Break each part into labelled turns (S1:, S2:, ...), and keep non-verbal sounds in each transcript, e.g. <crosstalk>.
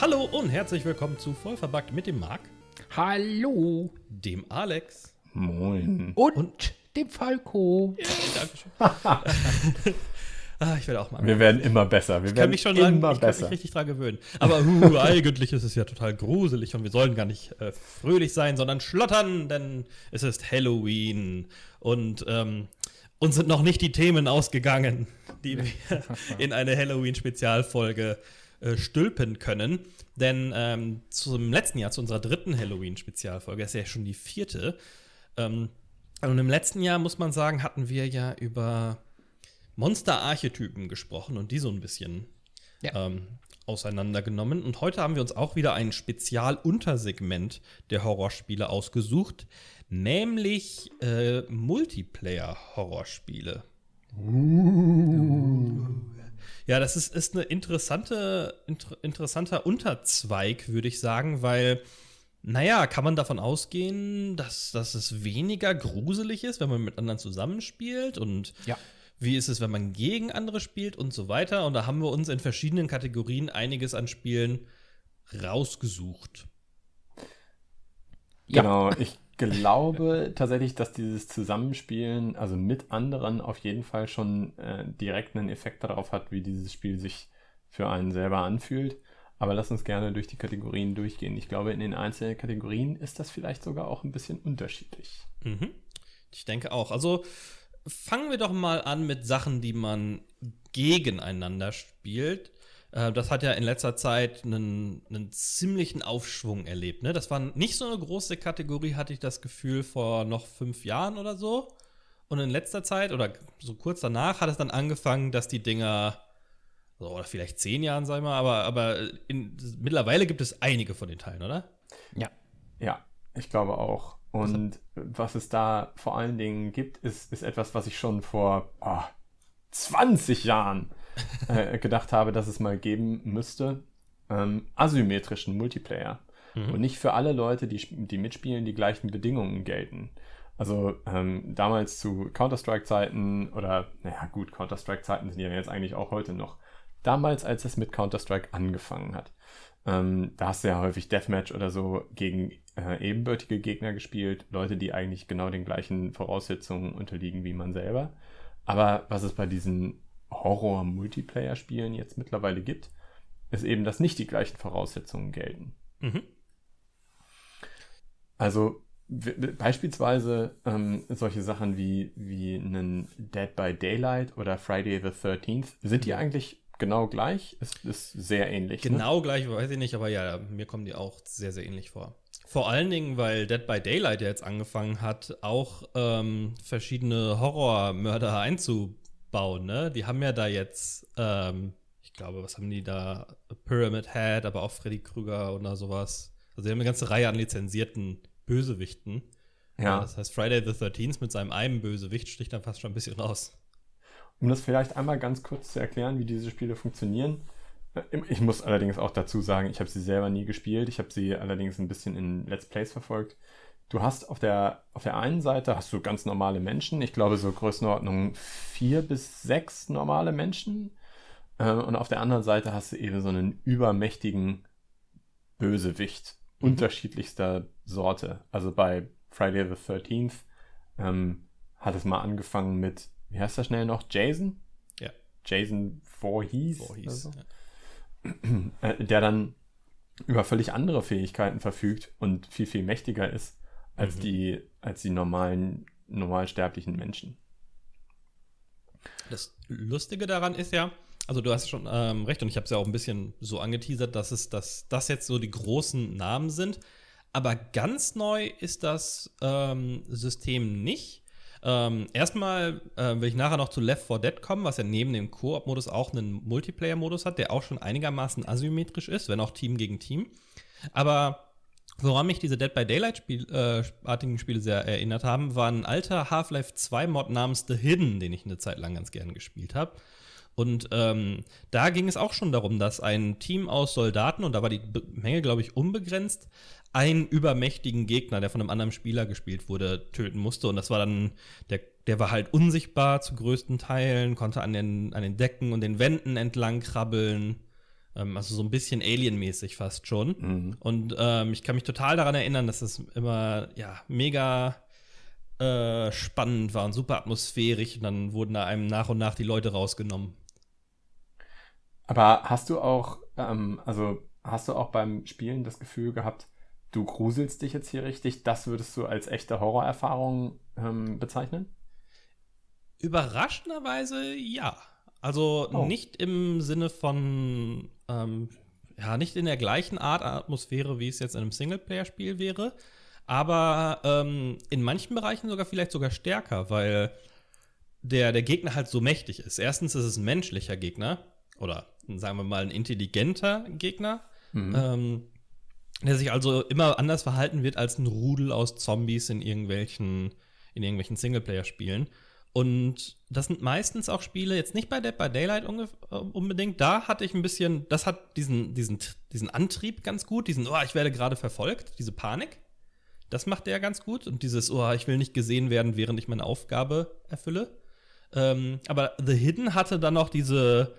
S1: Hallo und herzlich willkommen zu Vollverbackt mit dem Marc,
S2: Hallo.
S1: dem Alex.
S3: Moin.
S2: Und, dem Falco.
S1: Dankeschön. <laughs> ah, ich werde auch mal.
S3: Wir werden immer besser. Wir
S1: Ich kann
S3: werden
S1: mich schon dran,
S3: immer
S1: ich kann mich
S3: besser.
S1: richtig dran gewöhnen. Aber uh, <laughs> eigentlich ist es ja total gruselig und wir sollen gar nicht äh, fröhlich sein, sondern schlottern, denn es ist Halloween und ähm, uns sind noch nicht die Themen ausgegangen, die wir <laughs> in eine Halloween-Spezialfolge äh, stülpen können. Denn ähm, zum letzten Jahr, zu unserer dritten Halloween-Spezialfolge, das ist ja schon die vierte, ähm, und im letzten Jahr, muss man sagen, hatten wir ja über Monster-Archetypen gesprochen und die so ein bisschen
S2: Ja.
S1: ähm, auseinandergenommen. Und heute haben wir uns auch wieder ein Spezialuntersegment der Horrorspiele ausgesucht, nämlich äh, Multiplayer-Horrorspiele. Ja, das ist, ist eine interessante, inter, interessanter Unterzweig, würde ich sagen, weil, naja, kann man davon ausgehen, dass, dass es weniger gruselig ist, wenn man mit anderen zusammenspielt und
S2: Ja.
S1: wie ist es, wenn man gegen andere spielt und so weiter. Und da haben wir uns in verschiedenen Kategorien einiges an Spielen rausgesucht.
S2: Ja.
S3: Genau, ich glaube tatsächlich, dass dieses Zusammenspielen, also mit anderen, auf jeden Fall schon äh, direkt einen Effekt darauf hat, wie dieses Spiel sich für einen selber anfühlt. Aber lass uns gerne durch die Kategorien durchgehen. Ich glaube, in den einzelnen Kategorien ist das vielleicht sogar auch ein bisschen unterschiedlich.
S1: Mhm. Ich denke auch. Also fangen wir doch mal an mit Sachen, die man gegeneinander spielt. Äh, Das hat ja in letzter Zeit einen, einen ziemlichen Aufschwung erlebt. Ne? Das war nicht so eine große Kategorie, hatte ich das Gefühl, vor noch fünf Jahren oder so. Und in letzter Zeit oder so kurz danach hat es dann angefangen, dass die Dinger, so, oder vielleicht zehn Jahren, ich mal, aber, aber in, mittlerweile gibt es einige von den Teilen, oder?
S2: Ja.
S3: Ja, ich glaube auch. Und was es da vor allen Dingen gibt, ist, ist etwas, was ich schon vor ah, 20 Jahren <laughs> äh, gedacht habe, dass es mal geben müsste. Ähm, asymmetrischen Multiplayer. Und nicht für alle Leute, die, die mitspielen, die gleichen Bedingungen gelten. Also ähm, damals zu Counter-Strike-Zeiten oder, naja gut, Counter-Strike-Zeiten sind ja jetzt eigentlich auch heute noch. Damals, als es mit Counter-Strike angefangen hat. Ähm, da hast du ja häufig Deathmatch oder so gegen äh, ebenbürtige Gegner gespielt, Leute, die eigentlich genau den gleichen Voraussetzungen unterliegen wie man selber. Aber was es bei diesen Horror-Multiplayer-Spielen jetzt mittlerweile gibt, ist eben, dass nicht die gleichen Voraussetzungen gelten.
S1: Mhm.
S3: Also beispielsweise ähm, solche Sachen wie, wie einen Dead by Daylight oder Friday the 13th, sind die eigentlich genau gleich? Ist, ist sehr ähnlich. Ne?
S1: Genau gleich, weiß ich nicht, aber ja, mir kommen die auch sehr, sehr ähnlich vor. Vor allen Dingen, weil Dead by Daylight ja jetzt angefangen hat, auch ähm, verschiedene Horrormörder einzubauen. Ne? Die haben ja da jetzt, ähm, ich glaube, was haben die da? Pyramid Head, aber auch Freddy Krüger oder sowas. Also, die haben eine ganze Reihe an lizenzierten Bösewichten.
S3: Ja.
S1: Das heißt, Friday the 13th mit seinem einen Bösewicht sticht dann fast schon ein bisschen raus.
S3: Um das vielleicht einmal ganz kurz zu erklären, wie diese Spiele funktionieren. Äh, Ich muss allerdings auch dazu sagen, ich habe sie selber nie gespielt. Ich habe sie allerdings ein bisschen in Let's Plays verfolgt. Du hast auf der, auf der einen Seite hast du ganz normale Menschen. Ich glaube, so Größenordnung vier bis sechs normale Menschen. Äh, Und auf der anderen Seite hast du eben so einen übermächtigen Bösewicht unterschiedlichster Sorte. Also bei Friday the 13th ähm, hat es mal angefangen mit, wie heißt das schnell noch? Jason?
S1: Ja.
S3: Jason Voorhees,
S1: Voorhees,
S3: so,
S1: ja.
S3: äh, der dann über völlig andere Fähigkeiten verfügt und viel, viel mächtiger ist als
S1: Mhm.
S3: die, als die normalen, normalsterblichen Menschen.
S1: Das Lustige daran ist ja, also du hast schon ähm, recht und ich habe es ja auch ein bisschen so angeteasert, dass es dass das jetzt so die großen Namen sind. Aber ganz neu ist das ähm, System nicht. Ähm, erstmal äh, will ich nachher noch zu Left 4 Dead kommen, was ja neben dem Koop-Modus auch einen Multiplayer-Modus hat, der auch schon einigermaßen asymmetrisch ist, wenn auch Team gegen Team. Aber woran mich diese Dead by Daylight-artigen Spiele sehr erinnert haben, war ein alter Half-Life 2-Mod namens The Hidden, den ich eine Zeit lang ganz gern gespielt habe. Und ähm, da ging es auch schon darum, dass ein Team aus Soldaten, und da war die Be Menge, glaube ich, unbegrenzt, einen übermächtigen Gegner, der von einem anderen Spieler gespielt wurde, töten musste. Und das war dann, der, der war halt unsichtbar zu größten Teilen, konnte an den, an den Decken und den Wänden entlang krabbeln. Ähm, also so ein bisschen Alien-mäßig fast schon.
S3: Mhm.
S1: Und ähm, ich kann mich total daran erinnern, dass es immer, ja, mega äh, spannend war und super atmosphärisch. Und dann wurden da einem nach und nach die Leute rausgenommen.
S3: Aber hast du auch, ähm, also hast du auch beim Spielen das Gefühl gehabt, du gruselst dich jetzt hier richtig? Das würdest du als echte Horrorerfahrung ähm, bezeichnen?
S1: Überraschenderweise ja. Also
S3: Oh.
S1: nicht im Sinne von, ähm, ja, nicht in der gleichen Art Atmosphäre, wie es jetzt in einem Singleplayer-Spiel wäre, aber ähm, in manchen Bereichen sogar vielleicht sogar stärker, weil der, der Gegner halt so mächtig ist. Erstens ist es ein menschlicher Gegner oder sagen wir mal ein intelligenter Gegner,
S3: Mhm.
S1: ähm, der sich also immer anders verhalten wird als ein Rudel aus Zombies in irgendwelchen, in irgendwelchen Singleplayer-Spielen. Und das sind meistens auch Spiele, jetzt nicht bei Dead by Daylight äh, unbedingt, da hatte ich ein bisschen, das hat diesen, diesen, diesen Antrieb ganz gut, diesen, oh, ich werde gerade verfolgt, diese Panik. Das macht der ganz gut. Und dieses, oh, ich will nicht gesehen werden, während ich meine Aufgabe erfülle. Ähm, aber The Hidden hatte dann noch diese,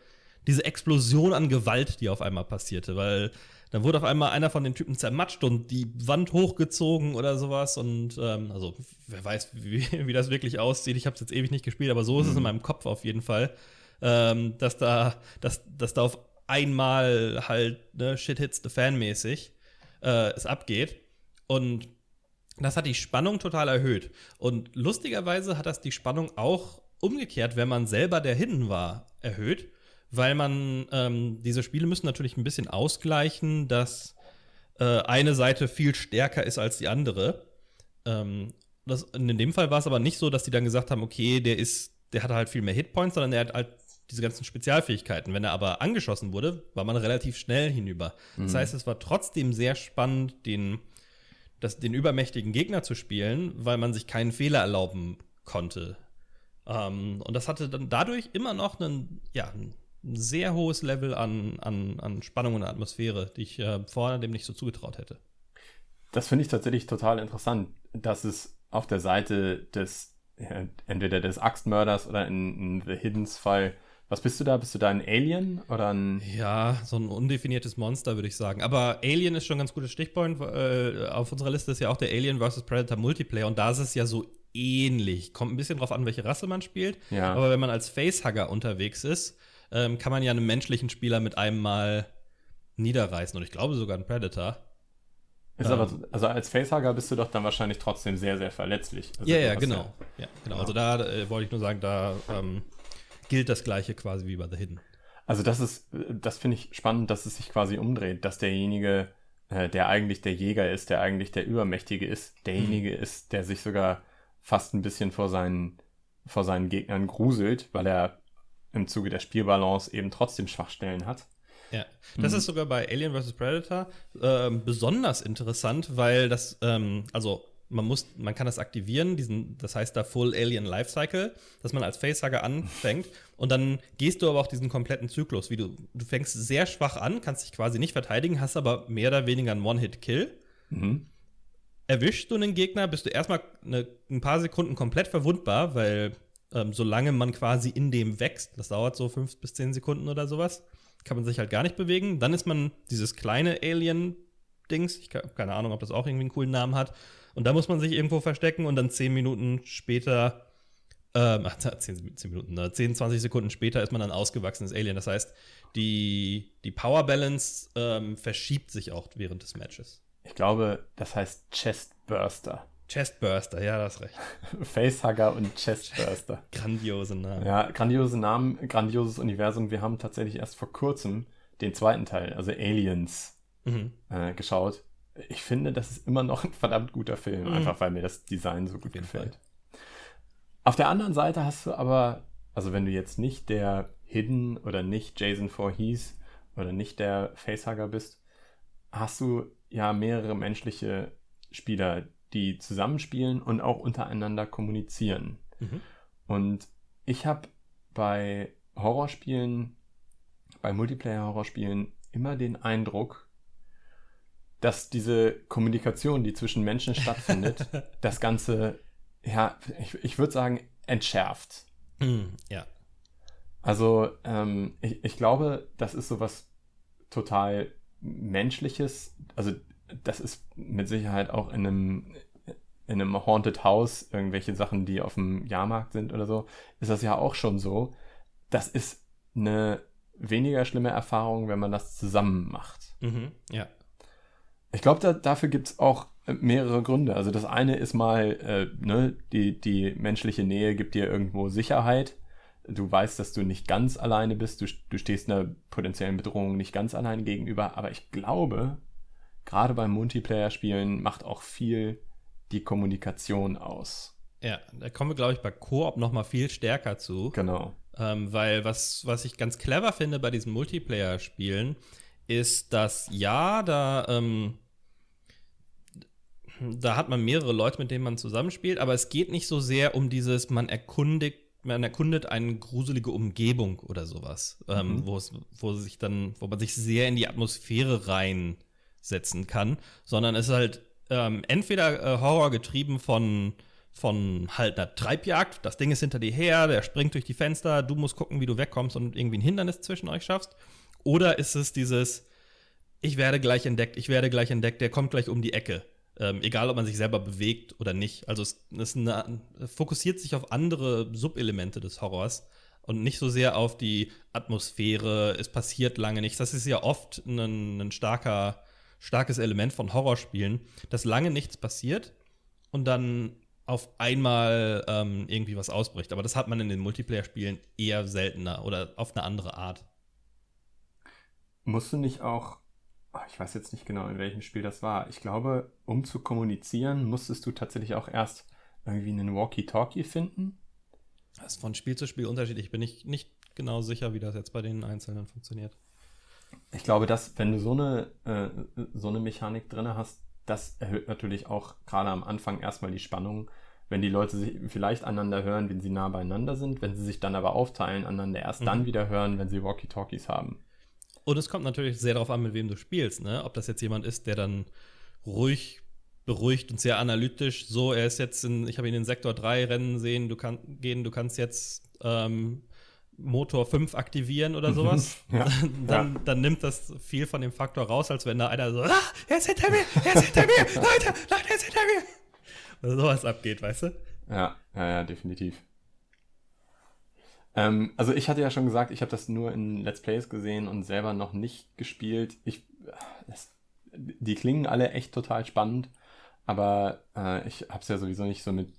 S1: diese Explosion an Gewalt, die auf einmal passierte, weil dann wurde auf einmal einer von den Typen zermatscht und die Wand hochgezogen oder sowas. Und ähm, also, wer weiß, wie, <laughs> wie das wirklich aussieht. Ich habe es jetzt ewig nicht gespielt, aber so ist es in meinem Kopf auf jeden Fall. Ähm, dass da, dass, dass da auf einmal halt ne, Shit hits the Fan mäßig äh, es abgeht. Und das hat die Spannung total erhöht. Und lustigerweise hat das die Spannung auch umgekehrt, wenn man selber der Hidden war, erhöht. Weil man, ähm, diese Spiele müssen natürlich ein bisschen ausgleichen, dass äh, eine Seite viel stärker ist als die andere. Ähm, das, in dem Fall war es aber nicht so, dass die dann gesagt haben, okay, der ist, der hat halt viel mehr Hitpoints, sondern der hat halt diese ganzen Spezialfähigkeiten. Wenn er aber angeschossen wurde, war man relativ schnell hinüber. Das heißt, es war trotzdem sehr spannend, den, das, den übermächtigen Gegner zu spielen, weil man sich keinen Fehler erlauben konnte. Ähm, und das hatte dann dadurch immer noch einen, ja, ein sehr hohes Level an, an, an Spannung und Atmosphäre, die ich äh, vorher dem nicht so zugetraut hätte.
S3: Das finde ich tatsächlich total interessant, dass es auf der Seite des, ja, entweder des Axtmörders oder in, in The Hiddens Fall, was bist du da? Bist du da ein Alien oder ein.
S1: Ja, so ein undefiniertes Monster, würde ich sagen. Aber Alien ist schon ein ganz gutes Stichpoint. Äh, auf unserer Liste ist ja auch der Alien vs. Predator Multiplayer und da ist es ja so ähnlich. Kommt ein bisschen drauf an, welche Rasse man spielt.
S3: Ja.
S1: Aber wenn man als Facehugger unterwegs ist, ähm, kann man ja einen menschlichen Spieler mit einem Mal niederreißen. Und ich glaube sogar einen Predator.
S3: Ist aber, also als Facehugger bist du doch dann wahrscheinlich trotzdem sehr, sehr verletzlich. Also
S1: Ja,
S3: du
S1: ja, genau. Ja, genau. Also da äh, wollte ich nur sagen, da ähm, gilt das Gleiche quasi wie bei The Hidden.
S3: Also das ist, das finde ich spannend, dass es sich quasi umdreht, dass derjenige, äh, der eigentlich der Jäger ist, der eigentlich der Übermächtige ist, derjenige ist, der sich sogar fast ein bisschen vor seinen, vor seinen Gegnern gruselt, weil er im Zuge der Spielbalance eben trotzdem Schwachstellen hat.
S1: Ja, das ist sogar bei Alien vs. Predator ähm, besonders interessant, weil das, ähm, also man muss, man kann das aktivieren, diesen, das heißt da Full Alien Lifecycle, dass man als Facehugger anfängt <laughs> und dann gehst du aber auch diesen kompletten Zyklus, wie du, du fängst sehr schwach an, kannst dich quasi nicht verteidigen, hast aber mehr oder weniger einen One-Hit-Kill.
S3: Mhm.
S1: Erwischst du einen Gegner, bist du erstmal eine, ein paar Sekunden komplett verwundbar, weil ähm, solange man quasi in dem wächst, das dauert so fünf bis zehn Sekunden oder sowas, kann man sich halt gar nicht bewegen. Dann ist man dieses kleine Alien-Dings, ich habe keine Ahnung, ob das auch irgendwie einen coolen Namen hat. Und da muss man sich irgendwo verstecken und dann zehn Minuten später, ähm, ach, <laughs> zehn, zehn Minuten, ne, 10, 20 Sekunden später ist man ein ausgewachsenes Alien. Das heißt, die, die Power Balance ähm, verschiebt sich auch während des Matches.
S3: Ich glaube, das heißt Chestburster.
S1: Chestburster, ja, das recht. <laughs>
S3: Facehugger und Chestburster. <laughs>
S1: Grandiose Namen.
S3: Ja, grandiose Namen, grandioses Universum. Wir haben tatsächlich erst vor kurzem den zweiten Teil, also Aliens,
S1: Mhm.
S3: äh, geschaut. Ich finde, das ist immer noch ein verdammt guter Film,
S1: Mhm.
S3: einfach weil mir das Design so gut gefällt. Auf der anderen Seite hast du aber, also wenn du jetzt nicht der Hidden oder nicht Jason Voorhees oder nicht der Facehugger bist, hast du ja mehrere menschliche Spieler, die zusammenspielen und auch untereinander kommunizieren.
S1: Mhm.
S3: Und ich habe bei Horrorspielen, bei Multiplayer-Horrorspielen immer den Eindruck, dass diese Kommunikation, die zwischen Menschen stattfindet, <laughs> das Ganze, ja, ich, ich würde sagen, entschärft.
S1: Mhm. Ja.
S3: Also, ähm, ich, ich glaube, das ist so was total menschliches. Also das ist mit Sicherheit auch in einem in einem Haunted House irgendwelche Sachen, die auf dem Jahrmarkt sind oder so, ist das ja auch schon so. Das ist eine weniger schlimme Erfahrung, wenn man das zusammen macht.
S1: Mhm, ja.
S3: Ich glaube, da, dafür gibt es auch mehrere Gründe. Also das eine ist mal, äh, ne, die, die menschliche Nähe gibt dir irgendwo Sicherheit. Du weißt, dass du nicht ganz alleine bist. Du, du stehst einer potenziellen Bedrohung nicht ganz alleine gegenüber. Aber ich glaube, gerade beim Multiplayer-Spielen macht auch viel die Kommunikation aus.
S1: Ja, da kommen wir, glaube ich, bei Koop noch mal viel stärker zu.
S3: Genau.
S1: Ähm, weil was, was ich ganz clever finde bei diesen Multiplayer-Spielen, ist, dass ja, da, ähm, da hat man mehrere Leute, mit denen man zusammenspielt, aber es geht nicht so sehr um dieses, man erkundigt, man erkundet eine gruselige Umgebung oder sowas, ähm,
S3: Mhm.
S1: wo es, wo sich dann, wo man sich sehr in die Atmosphäre reinsetzen kann, sondern es ist halt ähm, entweder äh, Horror getrieben von von halt einer Treibjagd, das Ding ist hinter dir her, der springt durch die Fenster, du musst gucken, wie du wegkommst und irgendwie ein Hindernis zwischen euch schaffst. Oder ist es dieses, ich werde gleich entdeckt, ich werde gleich entdeckt, der kommt gleich um die Ecke. Ähm, egal, ob man sich selber bewegt oder nicht. Also es, es eine, fokussiert sich auf andere Subelemente des Horrors und nicht so sehr auf die Atmosphäre, es passiert lange nichts. Das ist ja oft ein, ein starker, starkes Element von Horrorspielen, dass lange nichts passiert und dann auf einmal ähm, irgendwie was ausbricht. Aber das hat man in den Multiplayer-Spielen eher seltener oder auf eine andere Art.
S3: Musst du nicht auch, ah, ich weiß jetzt nicht genau, in welchem Spiel das war. Ich glaube, um zu kommunizieren, musstest du tatsächlich auch erst irgendwie einen Walkie-Talkie finden.
S1: Das ist von Spiel zu Spiel unterschiedlich. Bin ich nicht genau sicher, wie das jetzt bei den Einzelnen funktioniert.
S3: Ich glaube, dass, wenn du so eine, äh, so eine Mechanik drin hast, das erhöht natürlich auch gerade am Anfang erstmal die Spannung, wenn die Leute sich vielleicht einander hören, wenn sie nah beieinander sind, wenn sie sich dann aber aufteilen, einander erst
S1: Mhm.
S3: dann wieder hören, wenn sie Walkie-Talkies haben.
S1: Und es kommt natürlich sehr darauf an, mit wem du spielst, ne? Ob das jetzt jemand ist, der dann ruhig, beruhigt und sehr analytisch, so, er ist jetzt in, ich habe ihn in Sektor 3 Rennen sehen, du kannst gehen, du kannst jetzt ähm, Motor 5 aktivieren oder sowas, <laughs>
S3: Ja, <laughs>
S1: dann,
S3: ja.
S1: dann nimmt das viel von dem Faktor raus, als wenn da einer so, ah, er ist hinter mir, er ist hinter mir, <laughs> Leute, Leute, er ist hinter mir. Oder sowas abgeht, weißt du?
S3: Ja, ja, ja, definitiv. Ähm, also ich hatte ja schon gesagt, ich habe das nur in Let's Plays gesehen und selber noch nicht gespielt. Ich, es, die klingen alle echt total spannend, aber äh, ich habe es ja sowieso nicht so mit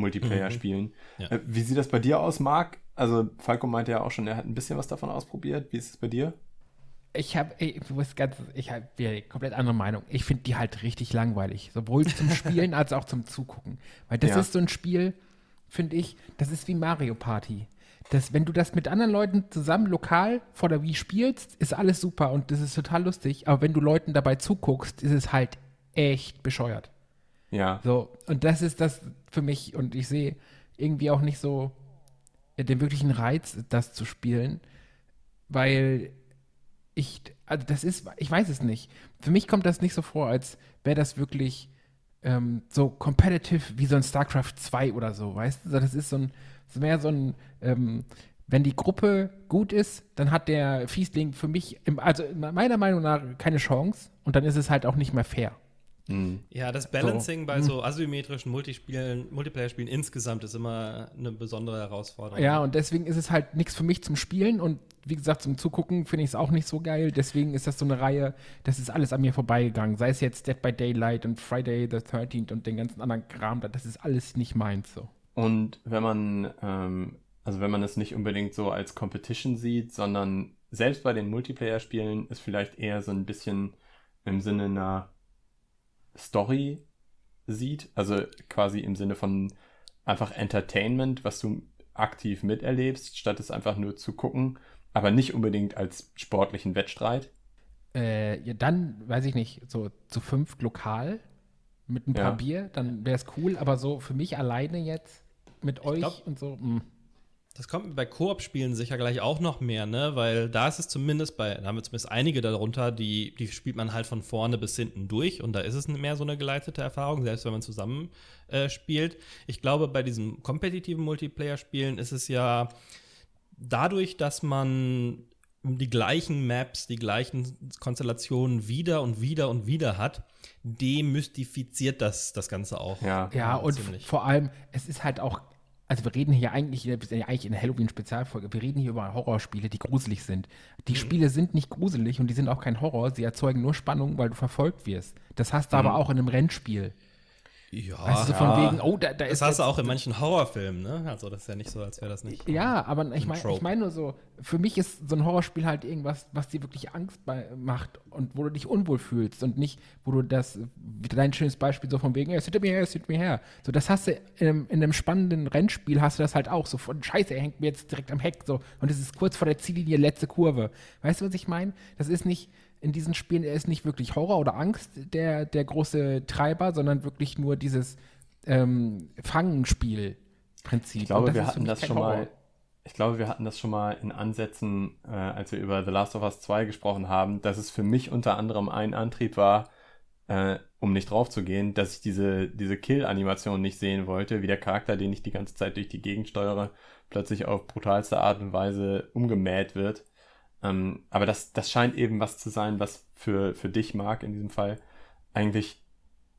S3: kompetitiven Multiplayer-Spielen.
S1: Ja.
S3: Äh, wie sieht das bei dir aus, Marc? Also Falco meinte ja auch schon, er hat ein bisschen was davon ausprobiert. Wie ist es bei dir?
S2: Ich habe, ich muss ganz, ich habe eine komplett andere Meinung. Ich finde die halt richtig langweilig, sowohl zum <laughs> Spielen als auch zum Zugucken. Weil das
S3: Ja.
S2: ist so ein Spiel, finde ich, das ist wie Mario Party. Das, wenn du das mit anderen Leuten zusammen lokal vor der Wii spielst, ist alles super und das ist total lustig. Aber wenn du Leuten dabei zuguckst, ist es halt echt bescheuert.
S3: Ja,
S2: So, und das ist das für mich, und ich sehe irgendwie auch nicht so äh, den wirklichen Reiz, das zu spielen, weil ich, also das ist, ich weiß es nicht. Für mich kommt das nicht so vor, als wäre das wirklich ähm, so competitive wie so ein StarCraft 2 oder so, weißt du? Das ist so ein, mehr so ein, ähm, wenn die Gruppe gut ist, dann hat der Fiesling für mich, im, also meiner Meinung nach, keine Chance und dann ist es halt auch nicht mehr fair.
S3: Hm.
S1: Ja, das Balancing bei so asymmetrischen Multispielen, Multiplayer-Spielen insgesamt ist immer eine besondere Herausforderung.
S2: Ja, und deswegen ist es halt nichts für mich zum Spielen und wie gesagt, zum Zugucken finde ich es auch nicht so geil. Deswegen ist das so eine Reihe, das ist alles an mir vorbeigegangen. Sei es jetzt Dead by Daylight und Friday the 13th und den ganzen anderen Kram, das ist alles nicht meins so.
S3: Und wenn man, ähm, also wenn man es nicht unbedingt so als Competition sieht, sondern selbst bei den Multiplayer-Spielen ist vielleicht eher so ein bisschen im Sinne einer Story sieht, also quasi im Sinne von einfach Entertainment, was du aktiv miterlebst, statt es einfach nur zu gucken, aber nicht unbedingt als sportlichen Wettstreit.
S2: Äh, ja, dann, weiß ich nicht, so zu fünf lokal mit ein paar
S3: Ja.
S2: Bier, dann wäre es cool, aber so für mich alleine jetzt mit euch
S1: glaub-
S2: und so, hm. mh.
S1: Das kommt bei Koop-Spielen sicher gleich auch noch mehr, ne? Weil da ist es zumindest bei, da haben wir zumindest einige darunter, die, die spielt man halt von vorne bis hinten durch und da ist es mehr so eine geleitete Erfahrung, selbst wenn man zusammen äh, spielt. Ich glaube, bei diesen kompetitiven Multiplayer-Spielen ist es ja dadurch, dass man die gleichen Maps, die gleichen Konstellationen wieder und wieder und wieder hat, demystifiziert das das Ganze auch.
S2: Ja, ja und ziemlich. vor allem, es ist halt auch, also wir reden hier eigentlich, wir sind ja eigentlich in der Halloween-Spezialfolge, wir reden hier über Horrorspiele, die gruselig sind. Die mhm. Spiele sind nicht gruselig und die sind auch kein Horror, sie erzeugen nur Spannung, weil du verfolgt wirst. Das hast du mhm. aber auch in einem Rennspiel.
S1: Ja,
S2: du, von wegen, oh, da, da
S1: das ist. Das hast du auch in manchen Horrorfilmen, ne? Also, das ist ja nicht so, als wäre das nicht.
S2: Ja, aber ich meine ich mein nur so, für mich ist so ein Horrorspiel halt irgendwas, was dir wirklich Angst bei, macht und wo du dich unwohl fühlst und nicht, wo du das, dein schönes Beispiel so von wegen, es hinter mir her, es hinter mir her. So, das hast du in einem, in einem, spannenden Rennspiel, hast du das halt auch. So von Scheiße, er hängt mir jetzt direkt am Heck, so. Und es ist kurz vor der Ziellinie, letzte Kurve. Weißt du, was ich meine? Das ist nicht in diesen Spielen, er ist nicht wirklich Horror oder Angst der, der große Treiber, sondern wirklich nur dieses ähm, Fangenspiel-Prinzip.
S3: Ich glaube, wir hatten das schon Horror. mal. Ich glaube, wir hatten das schon mal in Ansätzen, äh, als wir über The Last of Us 2 gesprochen haben, dass es für mich unter anderem ein Antrieb war, äh, um nicht drauf zu gehen, dass ich diese, diese Kill-Animation nicht sehen wollte, wie der Charakter, den ich die ganze Zeit durch die Gegend steuere, plötzlich auf brutalste Art und Weise umgemäht wird. Ähm, aber das, das scheint eben was zu sein, was für, für dich, Marc, in diesem Fall eigentlich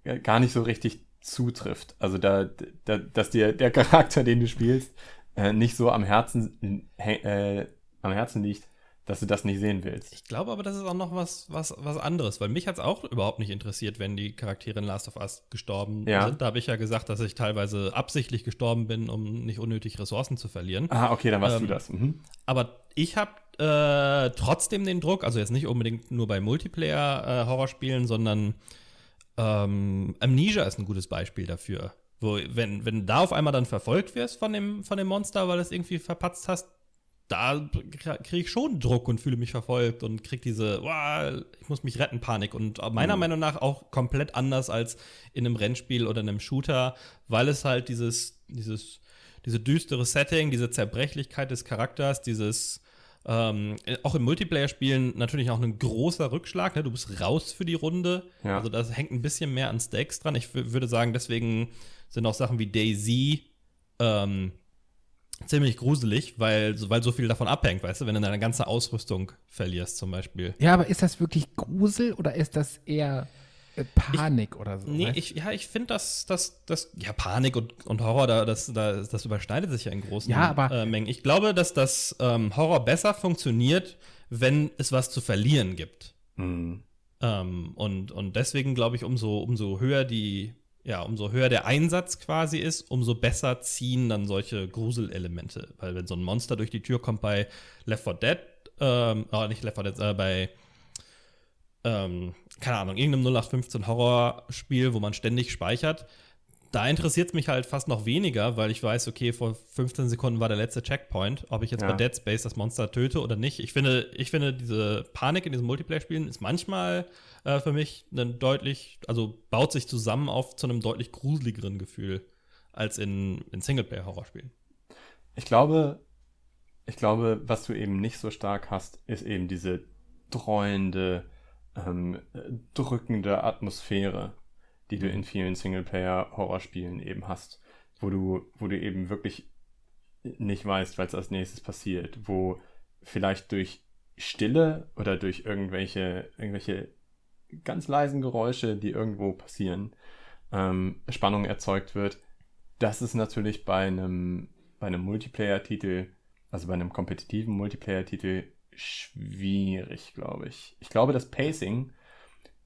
S3: äh, gar nicht so richtig zutrifft. Also da, da dass dir der <laughs> Charakter, den du spielst, äh, nicht so am Herzen, äh, am Herzen liegt, dass du das nicht sehen willst.
S1: Ich glaube aber, das ist auch noch was, was, was anderes, weil mich hat es auch überhaupt nicht interessiert, wenn die Charaktere in Last of Us gestorben ja. sind. Da habe ich ja gesagt, dass ich teilweise absichtlich gestorben bin, um nicht unnötig Ressourcen zu verlieren.
S3: Ah, okay, dann warst ähm, du das. Mhm.
S1: Aber ich habe äh, trotzdem den Druck, also jetzt nicht unbedingt nur bei Multiplayer-Horrorspielen, äh, sondern ähm, Amnesia ist ein gutes Beispiel dafür. Wo, wenn, wenn da auf einmal dann verfolgt wirst von dem, von dem Monster, weil du es irgendwie verpatzt hast, da kriege ich schon Druck und fühle mich verfolgt und kriege diese, wow, ich muss mich retten, Panik. Und meiner mhm. Meinung nach auch komplett anders als in einem Rennspiel oder einem Shooter, weil es halt dieses, dieses, diese düstere Setting, diese Zerbrechlichkeit des Charakters, dieses ähm, auch im Multiplayer-Spielen natürlich auch ein großer Rückschlag. Ne? Du bist raus für die Runde. Ja. Also das hängt ein bisschen mehr an Stakes dran. Ich würde sagen, deswegen sind auch Sachen wie Daisy ähm, ziemlich gruselig, weil, weil so viel davon abhängt, weißt du, wenn du deine ganze Ausrüstung verlierst zum Beispiel.
S2: Ja, aber ist das wirklich Grusel oder ist das eher Panik
S1: ich,
S2: oder so.
S1: Nee, ich, ja, ich finde, dass das, das, ja, Panik und, und Horror, da, das, da, das überschneidet sich ja in großen
S2: ja, aber,
S1: äh, Mengen. Ich glaube, dass das ähm, Horror besser funktioniert, wenn es was zu verlieren gibt. Mhm. Ähm, und, und deswegen glaube ich, umso, umso höher die, ja, umso höher der Einsatz quasi ist, umso besser ziehen dann solche Gruselelemente. Weil wenn so ein Monster durch die Tür kommt bei Left 4 Dead, ähm, oh, nicht Left 4 Dead, äh, bei ähm, keine Ahnung, irgendeinem 0815 Horrorspiel, wo man ständig speichert, da interessiert es mich halt fast noch weniger, weil ich weiß, okay, vor 15 Sekunden war der letzte Checkpoint, ob ich jetzt ja. bei Dead Space das Monster töte oder nicht. Ich finde, ich finde, diese Panik in diesen Multiplayer-Spielen ist manchmal äh, für mich ein deutlich, also baut sich zusammen auf zu einem deutlich gruseligeren Gefühl als in, in Singleplayer-Horrorspielen.
S3: Ich glaube, ich glaube, was du eben nicht so stark hast, ist eben diese dreuende, ähm, drückende Atmosphäre, die du in vielen Singleplayer-Horrorspielen eben hast, wo du, wo du eben wirklich nicht weißt, was als nächstes passiert, wo vielleicht durch Stille oder durch irgendwelche, irgendwelche ganz leisen Geräusche, die irgendwo passieren, ähm, Spannung erzeugt wird. Das ist natürlich bei einem, bei einem Multiplayer-Titel, also bei einem kompetitiven Multiplayer-Titel schwierig, glaube ich. Ich glaube, das Pacing,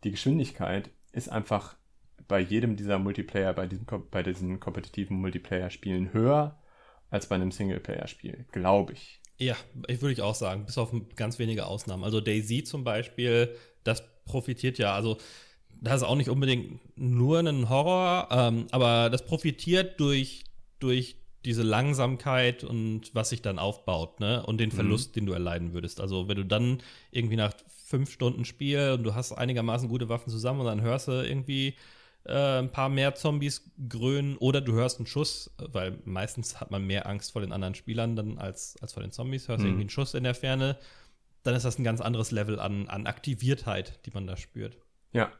S3: die Geschwindigkeit ist einfach bei jedem dieser Multiplayer, bei diesen, bei diesen kompetitiven Multiplayer-Spielen höher als bei einem Singleplayer-Spiel, glaube ich.
S1: Ja, ich würde ich auch sagen, bis auf ganz wenige Ausnahmen. Also Daisy zum Beispiel, das profitiert ja, also das ist auch nicht unbedingt nur ein Horror, ähm, aber das profitiert durch, durch diese Langsamkeit und was sich dann aufbaut, ne? Und den mhm. Verlust, mhm. den du erleiden würdest. Also, wenn du dann irgendwie nach fünf Stunden Spiel und du hast einigermaßen gute Waffen zusammen und dann hörst du irgendwie äh, ein paar mehr Zombies grönen oder du hörst einen Schuss, weil meistens hat man mehr Angst vor den anderen Spielern dann als, als vor den Zombies, hörst mhm. irgendwie einen Schuss in der Ferne, dann ist das ein ganz anderes Level an, an Aktiviertheit, die man da spürt.
S3: Ja.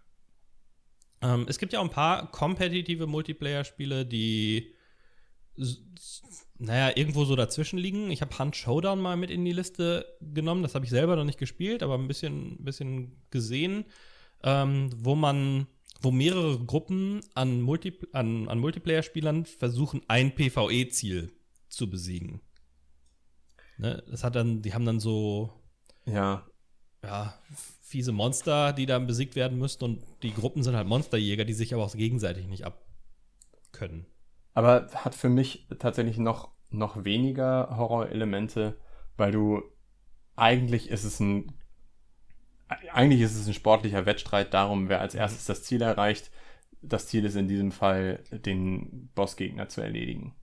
S1: Ähm, es gibt ja auch ein paar kompetitive Multiplayer-Spiele, die naja, irgendwo so dazwischen liegen. Ich habe Hunt Showdown mal mit in die Liste genommen. Das habe ich selber noch nicht gespielt, aber ein bisschen, bisschen gesehen, ähm, wo man, wo mehrere Gruppen an, Multi, an, an Multiplayer-Spielern versuchen, ein PvE-Ziel zu besiegen. Ne? Das hat dann, die haben dann so,
S3: ja,
S1: ja, fiese Monster, die dann besiegt werden müssten und die Gruppen sind halt Monsterjäger, die sich aber auch gegenseitig nicht abkönnen.
S3: Aber hat für mich tatsächlich noch, noch weniger Horrorelemente, weil du eigentlich ist es ein eigentlich ist es ein sportlicher Wettstreit darum, wer als erstes das Ziel erreicht. Das Ziel ist in diesem Fall, den Bossgegner zu erledigen.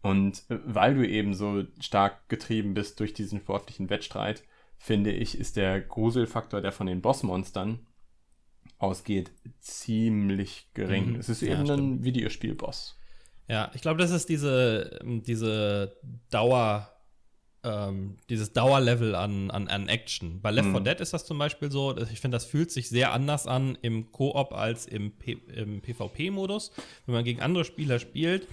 S3: Und weil du eben so stark getrieben bist durch diesen sportlichen Wettstreit, finde ich, ist der Gruselfaktor, der von den Bossmonstern ausgeht, ziemlich gering. Mhm. Es ist eben ja, ein Videospielboss.
S1: Ja, ich glaube, das ist diese, diese Dauer, ähm, dieses Dauerlevel an, an, an Action. Bei Left 4 mhm. Dead ist das zum Beispiel so, ich finde, das fühlt sich sehr anders an im Koop als im, im PvP-Modus. Wenn man gegen andere Spieler spielt,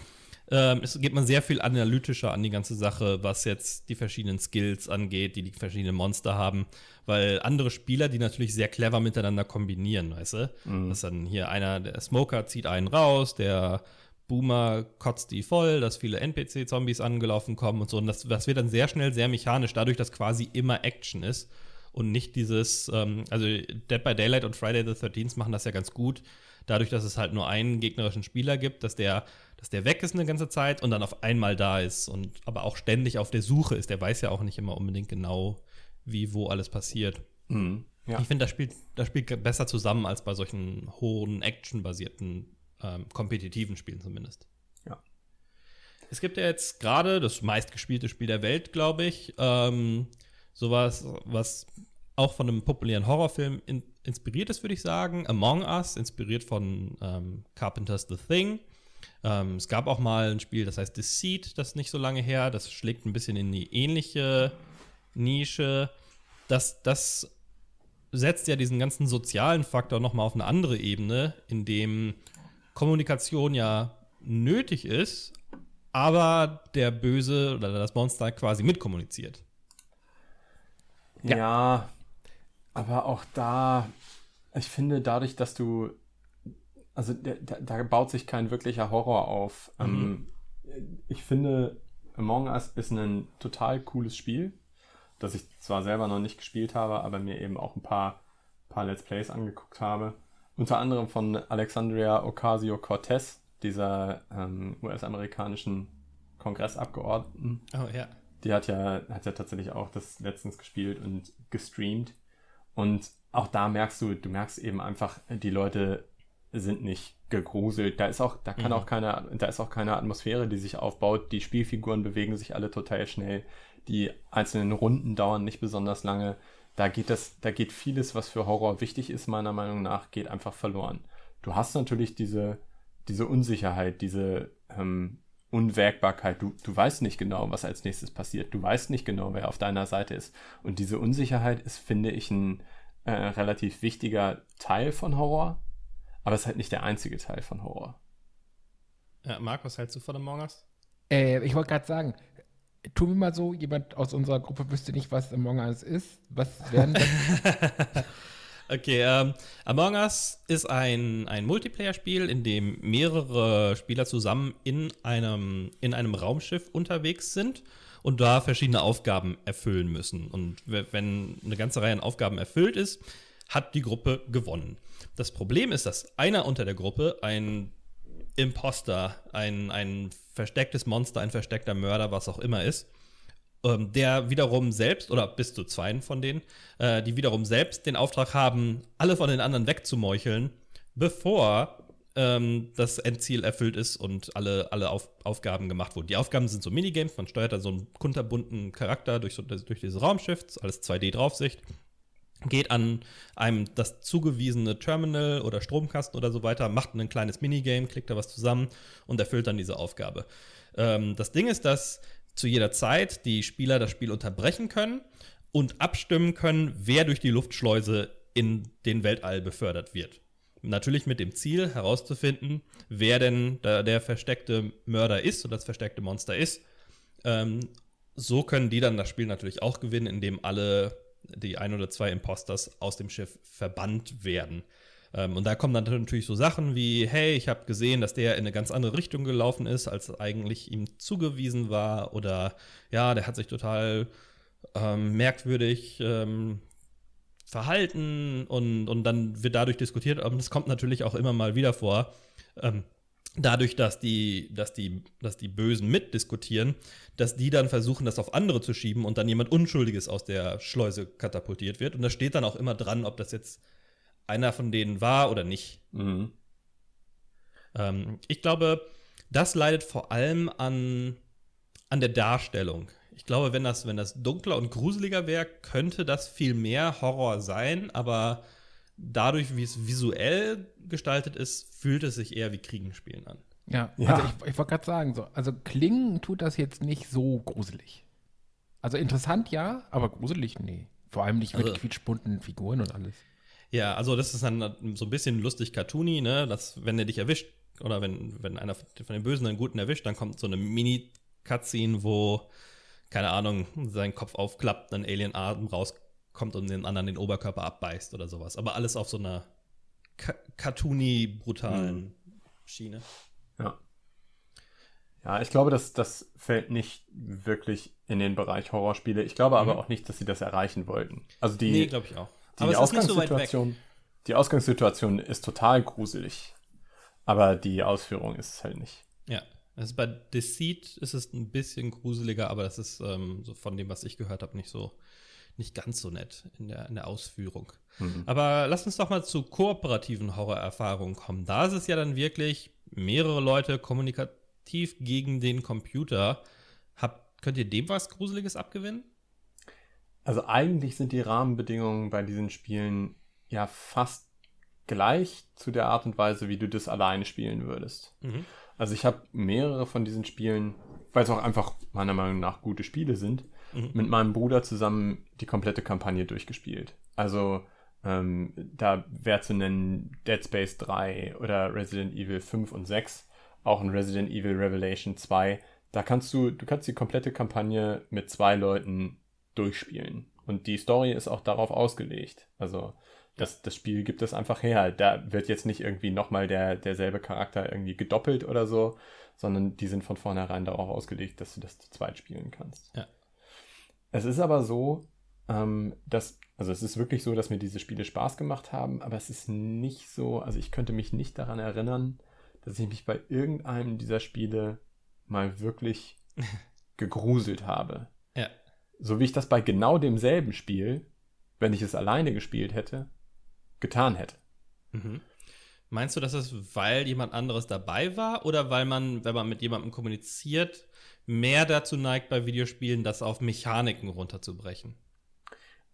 S1: ähm, es geht man sehr viel analytischer an die ganze Sache, was jetzt die verschiedenen Skills angeht, die die verschiedenen Monster haben, weil andere Spieler, die natürlich sehr clever miteinander kombinieren, weißt du? Mhm. Dass dann hier einer, der Smoker zieht einen raus, der Boomer kotzt die voll, dass viele NPC-Zombies angelaufen kommen und so. Und das, das wird dann sehr schnell sehr mechanisch, dadurch, dass quasi immer Action ist und nicht dieses, ähm, also Dead by Daylight und Friday the 13th machen das ja ganz gut, dadurch, dass es halt nur einen gegnerischen Spieler gibt, dass der, dass der weg ist eine ganze Zeit und dann auf einmal da ist und aber auch ständig auf der Suche ist. Der weiß ja auch nicht immer unbedingt genau, wie, wo alles passiert. Mhm, ja. Ich finde, das spielt, das spielt besser zusammen als bei solchen hohen, actionbasierten ähm, kompetitiven Spielen zumindest.
S3: Ja.
S1: Es gibt ja jetzt gerade das meistgespielte Spiel der Welt, glaube ich. Ähm, sowas, was auch von einem populären Horrorfilm in, inspiriert ist, würde ich sagen. Among Us, inspiriert von ähm, Carpenter's The Thing. Ähm, es gab auch mal ein Spiel, das heißt Deceit, das ist nicht so lange her. Das schlägt ein bisschen in die ähnliche Nische. Das, das setzt ja diesen ganzen sozialen Faktor nochmal auf eine andere Ebene, in dem Kommunikation ja nötig ist, aber der Böse oder das Monster quasi mitkommuniziert.
S3: Ja. ja, aber auch da, ich finde, dadurch, dass du, also da, da baut sich kein wirklicher Horror auf. Mhm. Ähm, ich finde, Among Us ist ein total cooles Spiel, das ich zwar selber noch nicht gespielt habe, aber mir eben auch ein paar, paar Let's Plays angeguckt habe unter anderem von Alexandria Ocasio-Cortez, dieser ähm, US-amerikanischen Kongressabgeordneten.
S1: Oh ja.
S3: Die hat ja, hat ja tatsächlich auch das letztens gespielt und gestreamt. Und auch da merkst du, du merkst eben einfach, die Leute sind nicht gegruselt. Da ist auch, da kann mhm. auch keine, da ist auch keine Atmosphäre, die sich aufbaut. Die Spielfiguren bewegen sich alle total schnell. Die einzelnen Runden dauern nicht besonders lange da geht das, da geht vieles, was für Horror wichtig ist, meiner Meinung nach, geht einfach verloren. Du hast natürlich diese, diese Unsicherheit, diese ähm, Unwägbarkeit. Du, du weißt nicht genau, was als nächstes passiert. Du weißt nicht genau, wer auf deiner Seite ist. Und diese Unsicherheit ist, finde ich, ein äh, relativ wichtiger Teil von Horror, aber es ist halt nicht der einzige Teil von Horror.
S1: Ja, Marc, was hältst du von Among Us?
S2: Äh, ich wollte gerade sagen, tun wir mal so, jemand aus unserer Gruppe wüsste nicht, was Among Us ist. Was werden das? <laughs>
S1: okay, ähm, Among Us ist ein, ein Multiplayer-Spiel, in dem mehrere Spieler zusammen in einem, in einem Raumschiff unterwegs sind und da verschiedene Aufgaben erfüllen müssen. Und wenn eine ganze Reihe an Aufgaben erfüllt ist, hat die Gruppe gewonnen. Das Problem ist, dass einer unter der Gruppe ein Imposter, ein, ein verstecktes Monster, ein versteckter Mörder, was auch immer ist, ähm, der wiederum selbst, oder bis zu zwei von denen, äh, die wiederum selbst den Auftrag haben, alle von den anderen wegzumeucheln, bevor ähm, das Endziel erfüllt ist und alle, alle Auf Aufgaben gemacht wurden. Die Aufgaben sind so Minigames, man steuert da so einen kunterbunten Charakter durch, so, durch dieses Raumschiff, alles 2D-Draufsicht geht an einem das zugewiesene Terminal oder Stromkasten oder so weiter, macht ein kleines Minigame, klickt da was zusammen und erfüllt dann diese Aufgabe. Ähm, das Ding ist, dass zu jeder Zeit die Spieler das Spiel unterbrechen können und abstimmen können, wer durch die Luftschleuse in den Weltall befördert wird. Natürlich mit dem Ziel herauszufinden, wer denn der, der versteckte Mörder ist oder das versteckte Monster ist. Ähm, so können die dann das Spiel natürlich auch gewinnen, indem alle die ein oder zwei Imposters aus dem Schiff verbannt werden. Ähm, und da kommen dann natürlich so Sachen wie, hey, ich habe gesehen, dass der in eine ganz andere Richtung gelaufen ist, als eigentlich ihm zugewiesen war. Oder ja, der hat sich total ähm, merkwürdig ähm, verhalten und, und dann wird dadurch diskutiert. Und es kommt natürlich auch immer mal wieder vor, ähm, dadurch, dass die, dass die, dass die Bösen mitdiskutieren, dass die dann versuchen, das auf andere zu schieben und dann jemand Unschuldiges aus der Schleuse katapultiert wird. Und da steht dann auch immer dran, ob das jetzt einer von denen war oder nicht. Mhm. Ähm, ich glaube, das leidet vor allem an, an der Darstellung. Ich glaube, wenn das, wenn das dunkler und gruseliger wäre, könnte das viel mehr Horror sein, aber dadurch, wie es visuell gestaltet ist, fühlt es sich eher wie Kriegenspielen an.
S2: Ja, ja. also ich, ich wollte gerade sagen, so, also klingen tut das jetzt nicht so gruselig. Also interessant ja, aber gruselig nee. Vor allem nicht mit also, quietschbunten Figuren und alles.
S1: Ja, also das ist dann so ein bisschen lustig cartoony, ne, dass wenn er dich erwischt oder wenn, wenn einer von den Bösen einen Guten erwischt, dann kommt so eine Mini-Cutscene, wo, keine Ahnung, sein Kopf aufklappt, ein Alien-Arm rauskommt und den anderen den Oberkörper abbeißt oder sowas. Aber alles auf so einer cartoony, brutalen mhm. Schiene.
S3: Ja. Ja, ich glaube, dass das fällt nicht wirklich in den Bereich Horrorspiele. Ich glaube aber mhm. auch nicht, dass sie das erreichen wollten. Also die,
S1: nee, glaube ich auch.
S3: Die aber Ausgangssituation, so die Ausgangssituation ist total gruselig. Aber die Ausführung ist es halt nicht.
S1: Ja. Also bei Deceit ist es ein bisschen gruseliger, aber das ist ähm, so von dem, was ich gehört habe, nicht so, nicht ganz so nett in der, in der Ausführung. Mhm. Aber lass uns doch mal zu kooperativen Horrorerfahrungen kommen. Da ist es ja dann wirklich mehrere Leute kommunikativ gegen den Computer. Habt, könnt ihr dem was Gruseliges abgewinnen?
S3: Also eigentlich sind die Rahmenbedingungen bei diesen Spielen ja fast gleich zu der Art und Weise, wie du das alleine spielen würdest. Mhm. Also ich habe mehrere von diesen Spielen, weil es auch einfach meiner Meinung nach gute Spiele sind, mhm. mit meinem Bruder zusammen die komplette Kampagne durchgespielt. Also ähm, da wäre zu nennen Dead Space 3 oder Resident Evil 5 und 6, auch ein Resident Evil Revelation 2. Da kannst du, du kannst die komplette Kampagne mit zwei Leuten durchspielen. Und die Story ist auch darauf ausgelegt. Also das, das Spiel gibt es einfach her. Da wird jetzt nicht irgendwie nochmal der, derselbe Charakter irgendwie gedoppelt oder so, sondern die sind von vornherein darauf ausgelegt, dass du das zu zweit spielen kannst.
S1: Ja.
S3: Es ist aber so, ähm, dass, also es ist wirklich so, dass mir diese Spiele Spaß gemacht haben, aber es ist nicht so, also ich könnte mich nicht daran erinnern, dass ich mich bei irgendeinem dieser Spiele mal wirklich <laughs> gegruselt habe.
S1: Ja.
S3: So wie ich das bei genau demselben Spiel, wenn ich es alleine gespielt hätte, getan hätte.
S1: Mhm. Meinst du, dass es, weil jemand anderes dabei war oder weil man, wenn man mit jemandem kommuniziert, mehr dazu neigt, bei Videospielen das auf Mechaniken runterzubrechen?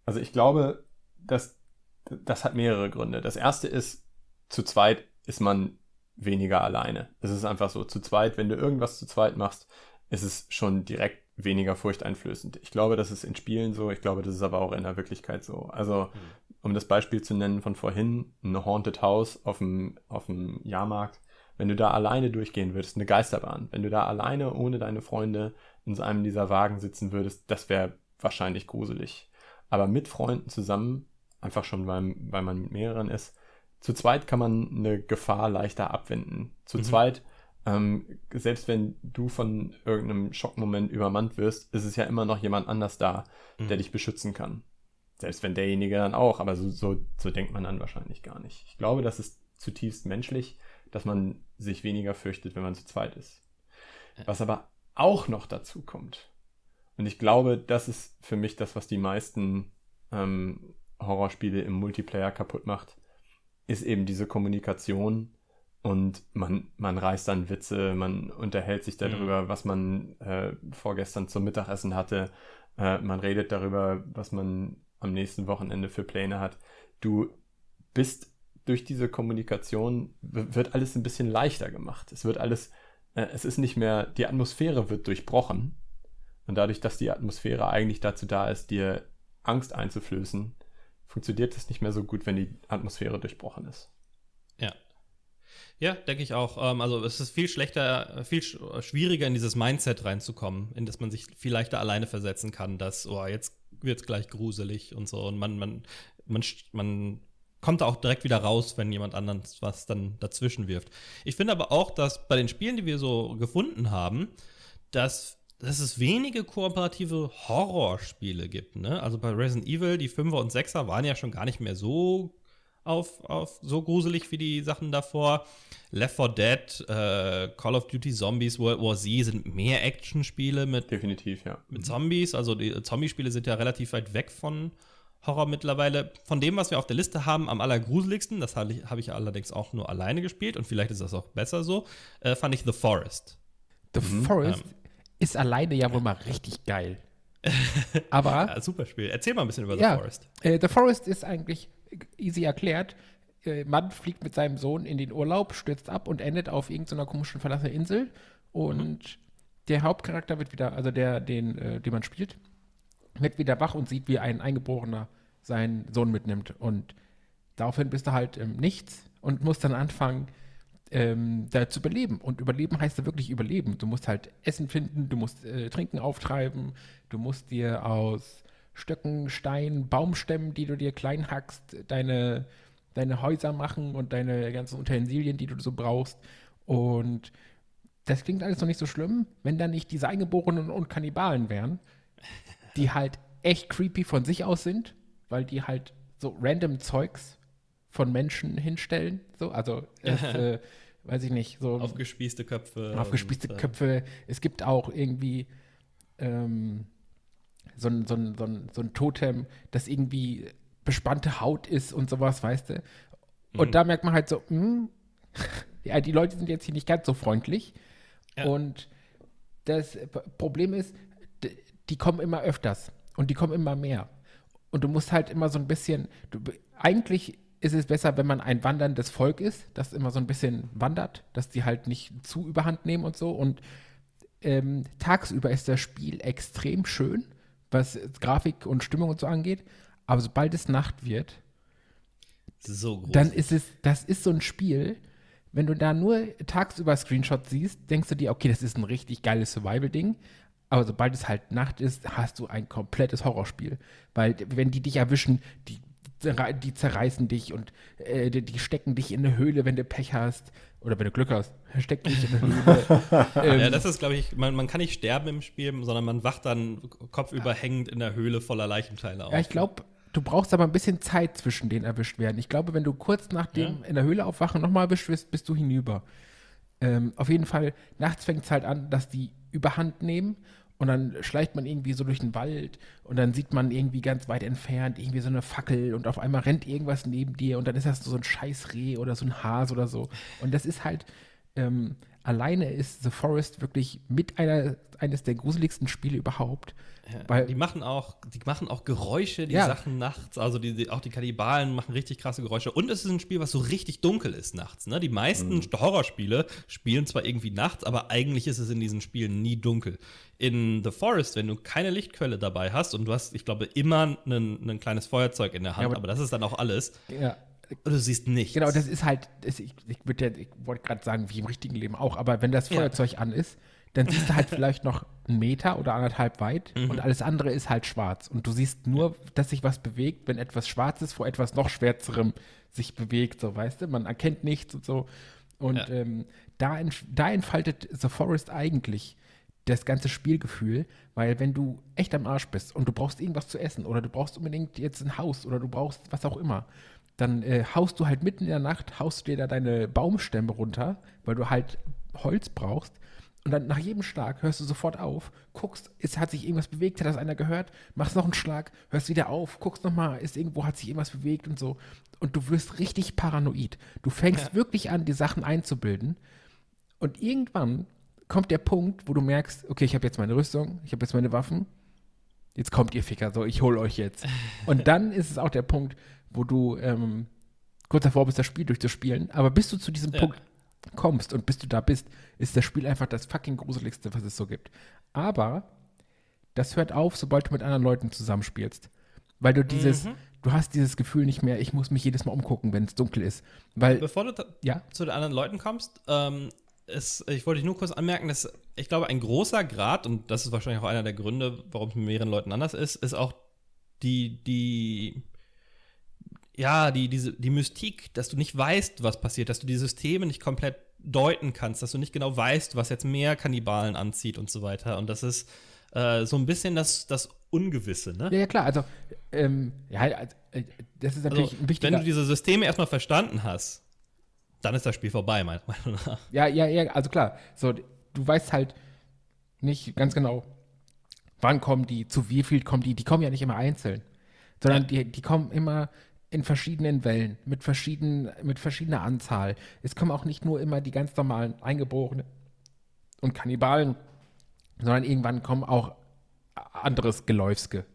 S3: Also ich glaube, dass das hat mehrere Gründe. Das erste ist, zu zweit ist man weniger alleine. Es ist einfach so, zu zweit, wenn du irgendwas zu zweit machst, ist es schon direkt weniger furchteinflößend. Ich glaube, das ist in Spielen so, ich glaube, das ist aber auch in der Wirklichkeit so. Also, mhm. um das Beispiel zu nennen von vorhin, ein Haunted House auf dem, auf dem Jahrmarkt, wenn du da alleine durchgehen würdest, eine Geisterbahn, wenn du da alleine ohne deine Freunde in so einem dieser Wagen sitzen würdest, das wäre wahrscheinlich gruselig. Aber mit Freunden zusammen, einfach schon, weil, weil man mit mehreren ist, zu zweit kann man eine Gefahr leichter abwenden. Zu mhm. zweit ähm, selbst wenn du von irgendeinem Schockmoment übermannt wirst, ist es ja immer noch jemand anders da, mhm. der dich beschützen kann. Selbst wenn derjenige dann auch, aber so, so, so denkt man dann wahrscheinlich gar nicht. Ich glaube, das ist zutiefst menschlich, dass man sich weniger fürchtet, wenn man zu zweit ist. Was aber auch noch dazu kommt, und ich glaube, das ist für mich das, was die meisten ähm, Horrorspiele im Multiplayer kaputt macht, ist eben diese Kommunikation und man, man reißt dann Witze, man unterhält sich darüber, mhm. was man äh, vorgestern zum Mittagessen hatte, äh, man redet darüber, was man am nächsten Wochenende für Pläne hat. Du bist durch diese Kommunikation, wird alles ein bisschen leichter gemacht. Es wird alles, äh, es ist nicht mehr, die Atmosphäre wird durchbrochen. Und dadurch, dass die Atmosphäre eigentlich dazu da ist, dir Angst einzuflößen, funktioniert es nicht mehr so gut, wenn die Atmosphäre durchbrochen ist.
S1: Ja, Ja, denke ich auch. Ähm, also es ist viel schlechter, viel sch schwieriger in dieses Mindset reinzukommen, in das man sich viel leichter alleine versetzen kann, dass, oh, jetzt wird es gleich gruselig und so. Und man, man, man, man kommt da auch direkt wieder raus, wenn jemand anderes was dann dazwischen wirft. Ich finde aber auch, dass bei den Spielen, die wir so gefunden haben, dass, dass es wenige kooperative Horrorspiele gibt. Ne? Also bei Resident Evil, die 5er und 6er waren ja schon gar nicht mehr so auf, auf so gruselig wie die Sachen davor. Left 4 Dead, äh, Call of Duty Zombies, World War Z sind mehr Actionspiele mit,
S3: Definitiv, ja.
S1: mit Zombies. Also die Zombie-Spiele sind ja relativ weit weg von Horror mittlerweile. Von dem, was wir auf der Liste haben, am allergruseligsten, das habe ich, hab ich allerdings auch nur alleine gespielt und vielleicht ist das auch besser so, äh, fand ich The Forest.
S2: The Forest
S1: Ähm.
S2: ist alleine ja wohl mal richtig geil. <laughs> Aber
S1: Ja, super Spiel. Erzähl mal ein bisschen über The
S2: ja,
S1: Forest.
S2: äh, The Forest ist eigentlich easy erklärt. Äh, Mann fliegt mit seinem Sohn in den Urlaub, stürzt ab und endet auf irgendeiner komischen verlassenen Insel. Und der Hauptcharakter wird wieder, also der, den, äh, den man spielt, wird wieder wach und sieht, wie ein Eingeborener seinen Sohn mitnimmt. Und daraufhin bist du halt im Nichts und musst dann anfangen, ähm, da zu überleben. Und überleben heißt ja wirklich überleben. Du musst halt Essen finden, du musst äh, Trinken auftreiben, du musst dir aus Stöcken, Steinen, Baumstämmen, die du dir klein hackst, deine, deine Häuser machen und deine ganzen Utensilien, die du so brauchst. Und das klingt alles noch nicht so schlimm, wenn da nicht diese Eingeborenen und Kannibalen wären, die halt echt creepy von sich aus sind, weil die halt so random Zeugs von Menschen hinstellen. So, also, <laughs> es, äh, weiß ich nicht, so
S1: Aufgespießte Köpfe.
S2: aufgespießte
S1: und, äh,
S2: Köpfe. Es gibt auch irgendwie ähm, so, ein, so, ein, so, ein, so ein Totem, das irgendwie bespannte Haut ist und sowas, weißt du. Und
S1: Mhm.
S2: da merkt man halt so, hm, <laughs> ja, die Leute sind jetzt hier nicht ganz so freundlich.
S1: Ja.
S2: Und das Problem ist, die kommen immer öfters und die kommen immer mehr. Und du musst halt immer so ein bisschen, du, eigentlich ist es besser, wenn man ein wanderndes Volk ist, das immer so ein bisschen wandert, dass die halt nicht zu überhand nehmen und so. Und ähm, tagsüber ist das Spiel extrem schön, was Grafik und Stimmung und so angeht. Aber sobald es Nacht wird,
S1: So
S2: dann ist es, das ist so ein Spiel, wenn du da nur tagsüber Screenshots siehst, denkst du dir, okay, das ist ein richtig geiles Survival-Ding. Aber sobald es halt Nacht ist, hast du ein komplettes Horrorspiel. Weil wenn die dich erwischen, die, die zerreißen dich und äh, die, die stecken dich in eine Höhle, wenn du Pech hast. Oder wenn du Glück hast, <laughs> stecken dich in eine Höhle. <laughs> ähm,
S1: ja, das ist, glaube ich, man, man kann nicht sterben im Spiel, sondern man wacht dann kopfüber hängend in der Höhle voller Leichenteile auf.
S2: Ja, ich glaube, du brauchst aber ein bisschen Zeit zwischen denen erwischt werden. Ich glaube, wenn du kurz nach dem in der Höhle aufwachen nochmal erwischt wirst, bist du hinüber. Ähm, auf jeden Fall, nachts fängt es halt an, dass die überhand nehmen und dann schleicht man irgendwie so durch den Wald und dann sieht man irgendwie ganz weit entfernt irgendwie so eine Fackel und auf einmal rennt irgendwas neben dir und dann ist das so ein Scheißreh oder so ein Hase oder so. Und das ist halt, ähm, alleine ist The Forest wirklich mit einer, eines der gruseligsten Spiele überhaupt. weil-
S1: die machen auch, die machen auch Geräusche, die
S2: Ja.
S1: Sachen nachts. Also die, die, auch die Kannibalen machen richtig krasse Geräusche. Und es ist ein Spiel, was so richtig dunkel ist nachts. Ne? Die meisten Horrorspiele spielen zwar irgendwie nachts, aber eigentlich ist es in diesen Spielen nie dunkel. In The Forest, wenn du keine Lichtquelle dabei hast und du hast, ich glaube, immer ein, ein kleines Feuerzeug in der Hand,
S2: Ja, aber-
S1: aber, das ist dann auch alles.
S2: Ja,
S1: du siehst nichts.
S2: Genau, das ist halt, das, ich, ich, ja, ich wollte gerade sagen, wie im richtigen Leben auch, aber wenn das
S1: Ja.
S2: Feuerzeug an ist, dann siehst du halt vielleicht noch einen Meter oder anderthalb weit
S1: Mhm.
S2: und alles andere ist halt schwarz. Und du siehst nur, dass sich was bewegt, wenn etwas Schwarzes vor etwas noch Schwärzerem sich bewegt, so weißt du, man erkennt nichts und so. Und
S1: Ja.
S2: ähm, da, da entfaltet The Forest eigentlich das ganze Spielgefühl, weil wenn du echt am Arsch bist und du brauchst irgendwas zu essen oder du brauchst unbedingt jetzt ein Haus oder du brauchst was auch immer, dann äh, haust du halt mitten in der Nacht, haust du dir da deine Baumstämme runter, weil du halt Holz brauchst. Und dann nach jedem Schlag hörst du sofort auf, guckst, ist, hat sich irgendwas bewegt, hat das einer gehört, machst noch einen Schlag, hörst wieder auf, guckst nochmal, ist irgendwo, hat sich irgendwas bewegt und so. Und du wirst richtig paranoid. Du fängst wirklich an, die Sachen einzubilden. Und irgendwann kommt der Punkt, wo du merkst, okay, ich habe jetzt meine Rüstung, ich habe jetzt meine Waffen, jetzt kommt ihr Ficker, so, ich hole euch jetzt. Und dann ist es auch der Punkt, wo du ähm, kurz davor bist, das Spiel durchzuspielen, aber bis du zu diesem
S1: Ja.
S2: Punkt kommst und bis du da bist, ist das Spiel einfach das fucking gruseligste, was es so gibt. Aber das hört auf, sobald du mit anderen Leuten zusammenspielst. Weil du dieses,
S1: Mhm.
S2: du hast dieses Gefühl nicht mehr, ich muss mich jedes Mal umgucken, wenn es dunkel ist. Weil,
S1: Bevor du
S2: ja,
S1: zu den anderen Leuten kommst, ähm, es, ich wollte dich nur kurz anmerken, dass ich glaube, ein großer Grad, und das ist wahrscheinlich auch einer der Gründe, warum es mit mehreren Leuten anders ist, ist auch die, die, ja, die, diese, die Mystik, dass du nicht weißt, was passiert, dass du die Systeme nicht komplett deuten kannst, dass du nicht genau weißt, was jetzt mehr Kannibalen anzieht und so weiter. Und das ist äh, so ein bisschen das, das Ungewisse, ne?
S2: ja, ja klar, also, ähm, ja, also, äh, das ist natürlich
S1: Also,
S2: ein wichtiger.
S1: wenn du diese Systeme erstmal verstanden hast, dann ist das Spiel vorbei, meiner Meinung nach.
S2: Ja, ja, ja, also klar. So, du weißt halt nicht ganz genau, wann kommen die, zu wie viel kommen die. Die kommen ja nicht immer einzeln, sondern
S1: Ja.
S2: die, die kommen immer in verschiedenen Wellen, mit, verschiedenen, mit verschiedener Anzahl. Es kommen auch nicht nur immer die ganz normalen Eingeborenen und Kannibalen, sondern irgendwann kommen auch anderes Geläufske.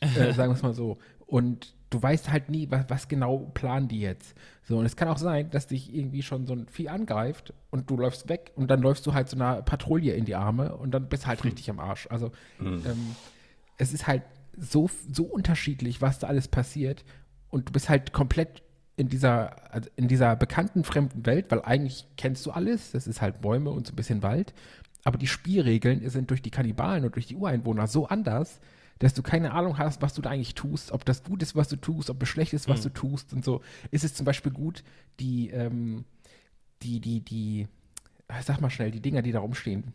S2: äh, <laughs> sagen wir es mal so. Und du weißt halt nie, was, was genau planen die jetzt. So, und es kann auch sein, dass dich irgendwie schon so ein Vieh angreift und du läufst weg und dann läufst du halt so einer Patrouille in die Arme und dann bist halt richtig am Arsch. Also ähm, es ist halt so, so unterschiedlich, was da alles passiert und du bist halt komplett in dieser, also in dieser bekannten fremden Welt, weil eigentlich kennst du alles, das ist halt Bäume und so ein bisschen Wald, aber die Spielregeln sind durch die Kannibalen und durch die Ureinwohner so anders, dass du keine Ahnung hast, was du da eigentlich tust, ob das gut ist, was du tust, ob es schlecht ist, was du tust und so. Ist es zum Beispiel gut, die, ähm, die, die, die, sag mal schnell, die Dinger, die da rumstehen,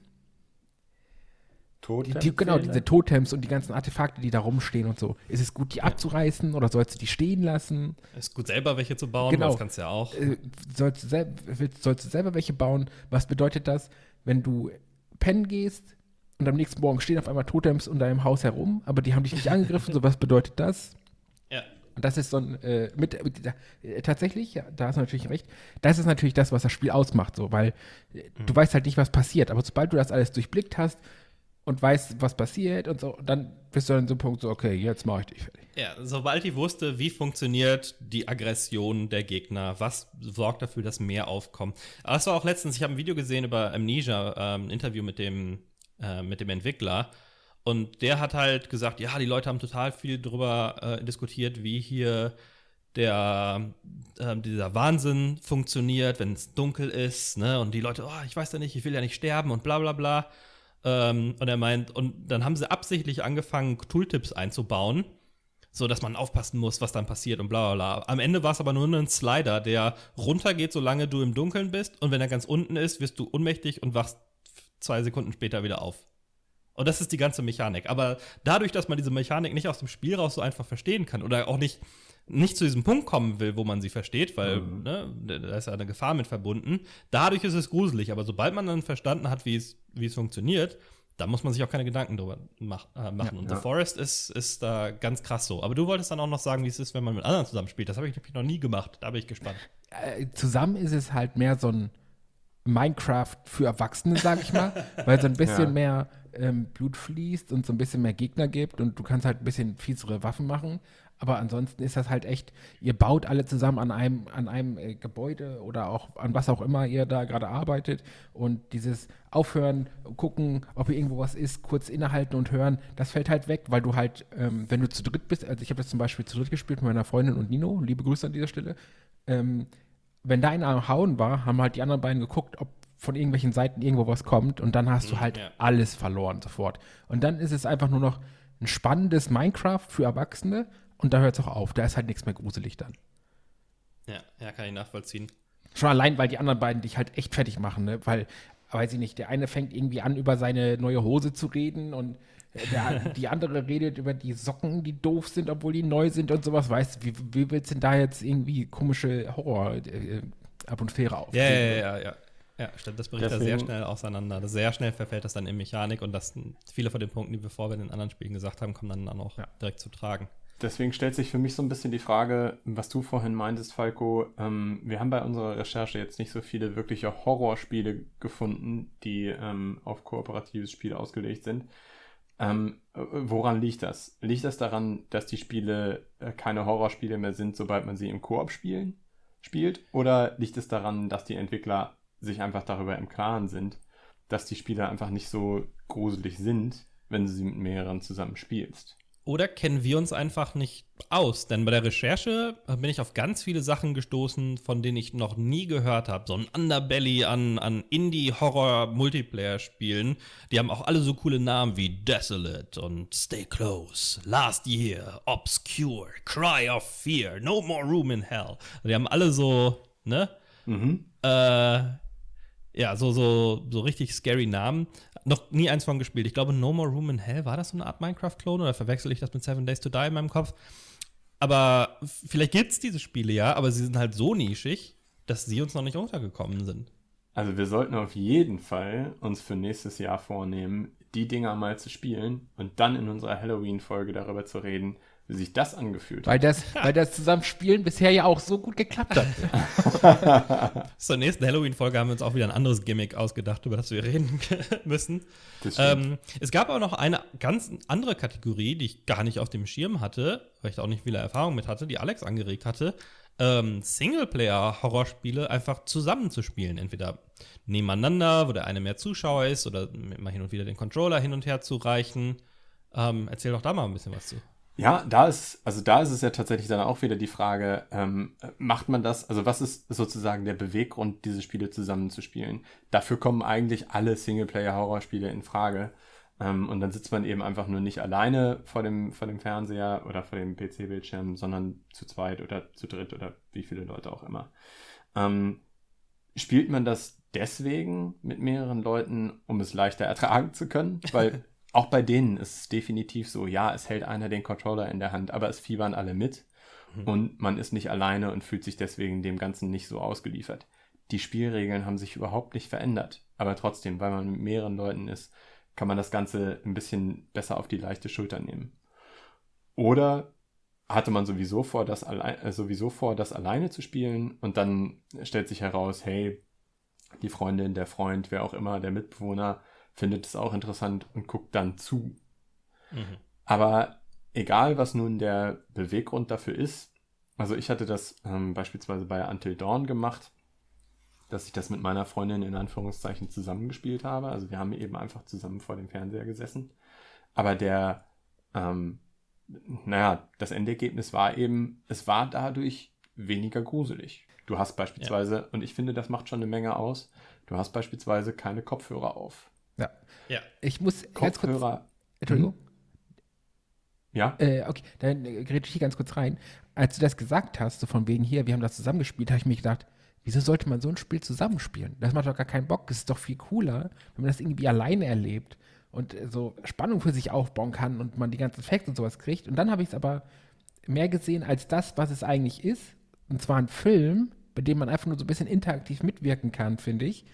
S2: die, die, genau, diese Totems und die ganzen Artefakte, die da rumstehen und so. Ist es gut, die abzureißen oder sollst du die stehen lassen?
S1: Ist gut, selber welche zu bauen,
S2: Genau.
S1: das kannst du ja auch.
S2: Äh, sollst, du sel willst, sollst du selber welche bauen? Was bedeutet das, wenn du pennen gehst und am nächsten Morgen stehen auf einmal Totems um deinem Haus herum, aber die haben dich nicht <laughs> angegriffen? so, was bedeutet das?
S1: Ja.
S2: Und das ist so ein, äh, mit, mit äh, tatsächlich, ja, da hast du natürlich recht, das ist natürlich das, was das Spiel ausmacht, so, weil äh, du weißt halt nicht, was passiert, aber sobald du das alles durchblickt hast und weißt, was passiert und so, dann bist du an so einem Punkt so, okay, jetzt mache ich dich fertig.
S1: Ja, sobald ich wusste, wie funktioniert die Aggression der Gegner, was sorgt dafür, dass mehr aufkommt. Aber es war auch letztens, ich habe ein Video gesehen über Amnesia, ähm, ein Interview mit dem, äh, mit dem Entwickler. Und der hat halt gesagt, ja, die Leute haben total viel darüber äh, diskutiert, wie hier der, äh, dieser Wahnsinn funktioniert, wenn es dunkel ist, ne? Und die Leute, oh, ich weiß ja nicht, ich will ja nicht sterben und bla bla bla. Ähm, und er meint, und dann haben sie absichtlich angefangen, Tooltips einzubauen, so dass man aufpassen muss, was dann passiert und bla bla bla. Am Ende war es aber nur ein Slider, der runtergeht, solange du im Dunkeln bist. Und wenn er ganz unten ist, wirst du ohnmächtig und wachst zwei Sekunden später wieder auf. Und das ist die ganze Mechanik. Aber dadurch, dass man diese Mechanik nicht aus dem Spiel raus so einfach verstehen kann oder auch nicht, nicht zu diesem Punkt kommen will, wo man sie versteht, weil ne, da ist ja eine Gefahr mit verbunden, dadurch ist es gruselig. Aber sobald man dann verstanden hat, wie es, wie es funktioniert, da muss man sich auch keine Gedanken drüber mach, äh, machen. Und
S3: Ja.
S1: The Forest ist, ist da ganz krass so. Aber du wolltest dann auch noch sagen, wie es ist, wenn man mit anderen zusammenspielt. Das habe ich nämlich noch nie gemacht. Da bin ich gespannt.
S2: äh, zusammen ist es halt mehr so ein Minecraft für Erwachsene, sag ich mal, <laughs> weil so ein bisschen
S3: Ja.
S2: mehr ähm, Blut fließt und so ein bisschen mehr Gegner gibt und du kannst halt ein bisschen fiesere Waffen machen. Aber ansonsten ist das halt echt, ihr baut alle zusammen an einem, an einem äh, Gebäude oder auch an was auch immer ihr da gerade arbeitet und dieses Aufhören, gucken, ob hier irgendwo was ist, kurz innehalten und hören, das fällt halt weg, weil du halt, ähm, wenn du zu dritt bist, also ich habe das zum Beispiel zu dritt gespielt mit meiner Freundin und Nino, liebe Grüße an dieser Stelle, ähm, wenn da einer am Hauen war, haben halt die anderen beiden geguckt, ob von irgendwelchen Seiten irgendwo was kommt und dann hast du halt
S1: ja.
S2: alles verloren sofort. Und dann ist es einfach nur noch ein spannendes Minecraft für Erwachsene und da hört es auch auf. Da ist halt nichts mehr gruselig dann.
S1: Ja, ja, kann ich nachvollziehen.
S2: Schon allein, weil die anderen beiden dich halt echt fertig machen, ne? Weil, weiß ich nicht, der eine fängt irgendwie an, über seine neue Hose zu reden und der, die andere redet über die Socken, die doof sind, obwohl die neu sind und sowas. Weißt du, wie, wie willst du denn da jetzt irgendwie komische Horror-Atmosphäre auf?
S1: Ja, ja, ja, ja, ja. Ja, stimmt, das bricht da sehr schnell auseinander. Das sehr schnell verfällt das dann in Mechanik und das viele von den Punkten, die wir vorher in den anderen Spielen gesagt haben, kommen dann, dann auch
S2: Ja.
S1: direkt zu tragen.
S3: Deswegen stellt sich für mich so ein bisschen die Frage, was du vorhin meintest, Falco. Ähm, wir haben bei unserer Recherche jetzt nicht so viele wirkliche Horrorspiele gefunden, die ähm, auf kooperatives Spiel ausgelegt sind. Ähm, äh, woran liegt das? Liegt das daran, dass die Spiele äh, keine Horrorspiele mehr sind, sobald man sie im Koop spielen, spielt? Oder liegt es daran, dass die Entwickler sich einfach darüber im Klaren sind, dass die Spiele einfach nicht so gruselig sind, wenn du sie mit mehreren zusammen spielst?
S1: Oder kennen wir uns einfach nicht aus? Denn bei der Recherche bin ich auf ganz viele Sachen gestoßen, von denen ich noch nie gehört habe. So ein Underbelly an, an Indie-Horror-Multiplayer-Spielen. Die haben auch alle so coole Namen wie Desolate und Stay Close, Last Year, Obscure, Cry of Fear, No More Room in Hell. Die haben alle so, ne? Mhm. Äh, ja, so, so, so richtig scary Namen noch nie eins von gespielt. Ich glaube, No More Room in Hell, war das so eine Art Minecraft-Klon oder verwechsel ich das mit Seven Days to Die in meinem Kopf? Aber vielleicht gibt es diese Spiele ja, aber sie sind halt so nischig, dass sie uns noch nicht untergekommen sind.
S3: Also wir sollten auf jeden Fall uns für nächstes Jahr vornehmen, die Dinger mal zu spielen und dann in unserer Halloween-Folge darüber zu reden, wie sich das angefühlt
S2: weil
S3: hat.
S2: Das, weil das Zusammenspielen bisher ja auch so gut geklappt hat. <laughs>
S1: Zur nächsten Halloween-Folge haben wir uns auch wieder ein anderes Gimmick ausgedacht, über das wir reden <laughs> müssen. Ähm, es gab aber noch eine ganz andere Kategorie, die ich gar nicht auf dem Schirm hatte, weil ich da auch nicht viele Erfahrung mit hatte, die Alex angeregt hatte. Ähm, Singleplayer-Horrorspiele einfach zusammenzuspielen. Entweder nebeneinander, wo der eine mehr Zuschauer ist, oder immer hin und wieder den Controller hin und her zu reichen. Ähm, erzähl doch da mal ein bisschen was zu.
S3: Ja, da ist, also da ist es ja tatsächlich dann auch wieder die Frage, ähm, macht man das, also was ist sozusagen der Beweggrund, diese Spiele zusammenzuspielen? Dafür kommen eigentlich alle Singleplayer-Horrorspiele in Frage. Ähm, und dann sitzt man eben einfach nur nicht alleine vor dem, vor dem Fernseher oder vor dem PC-Bildschirm, sondern zu zweit oder zu dritt oder wie viele Leute auch immer. Ähm, spielt man das deswegen mit mehreren Leuten, um es leichter ertragen zu können? Weil <laughs> auch bei denen ist es definitiv so, ja, es hält einer den Controller in der Hand, aber es fiebern alle mit mhm. und man ist nicht alleine und fühlt sich deswegen dem Ganzen nicht so ausgeliefert. Die Spielregeln haben sich überhaupt nicht verändert, aber trotzdem, weil man mit mehreren Leuten ist, kann man das Ganze ein bisschen besser auf die leichte Schulter nehmen. Oder hatte man sowieso vor, das, allein, äh, sowieso vor, das alleine zu spielen und dann stellt sich heraus, hey, die Freundin, der Freund, wer auch immer, der Mitbewohner findet es auch interessant und guckt dann zu. Mhm. Aber egal, was nun der Beweggrund dafür ist, also ich hatte das ähm, beispielsweise bei Until Dawn gemacht, dass ich das mit meiner Freundin in Anführungszeichen zusammengespielt habe. Also wir haben eben einfach zusammen vor dem Fernseher gesessen. Aber der, ähm, naja, das Endergebnis war eben, es war dadurch weniger gruselig. Du hast beispielsweise, ja. und ich finde, das macht schon eine Menge aus, du hast beispielsweise keine Kopfhörer auf.
S2: Ja. ja. Ich muss
S3: ganz kurz.
S2: Entschuldigung. Hm?
S3: Ja.
S2: Äh, okay, dann gerät ich hier ganz kurz rein. Als du das gesagt hast, so von wegen hier, wir haben das zusammengespielt, habe ich mir gedacht, wieso sollte man so ein Spiel zusammenspielen? Das macht doch gar keinen Bock. Es ist doch viel cooler, wenn man das irgendwie alleine erlebt und so Spannung für sich aufbauen kann und man die ganzen Facts und sowas kriegt. Und dann habe ich es aber mehr gesehen als das, was es eigentlich ist. Und zwar ein Film, bei dem man einfach nur so ein bisschen interaktiv mitwirken kann, finde ich.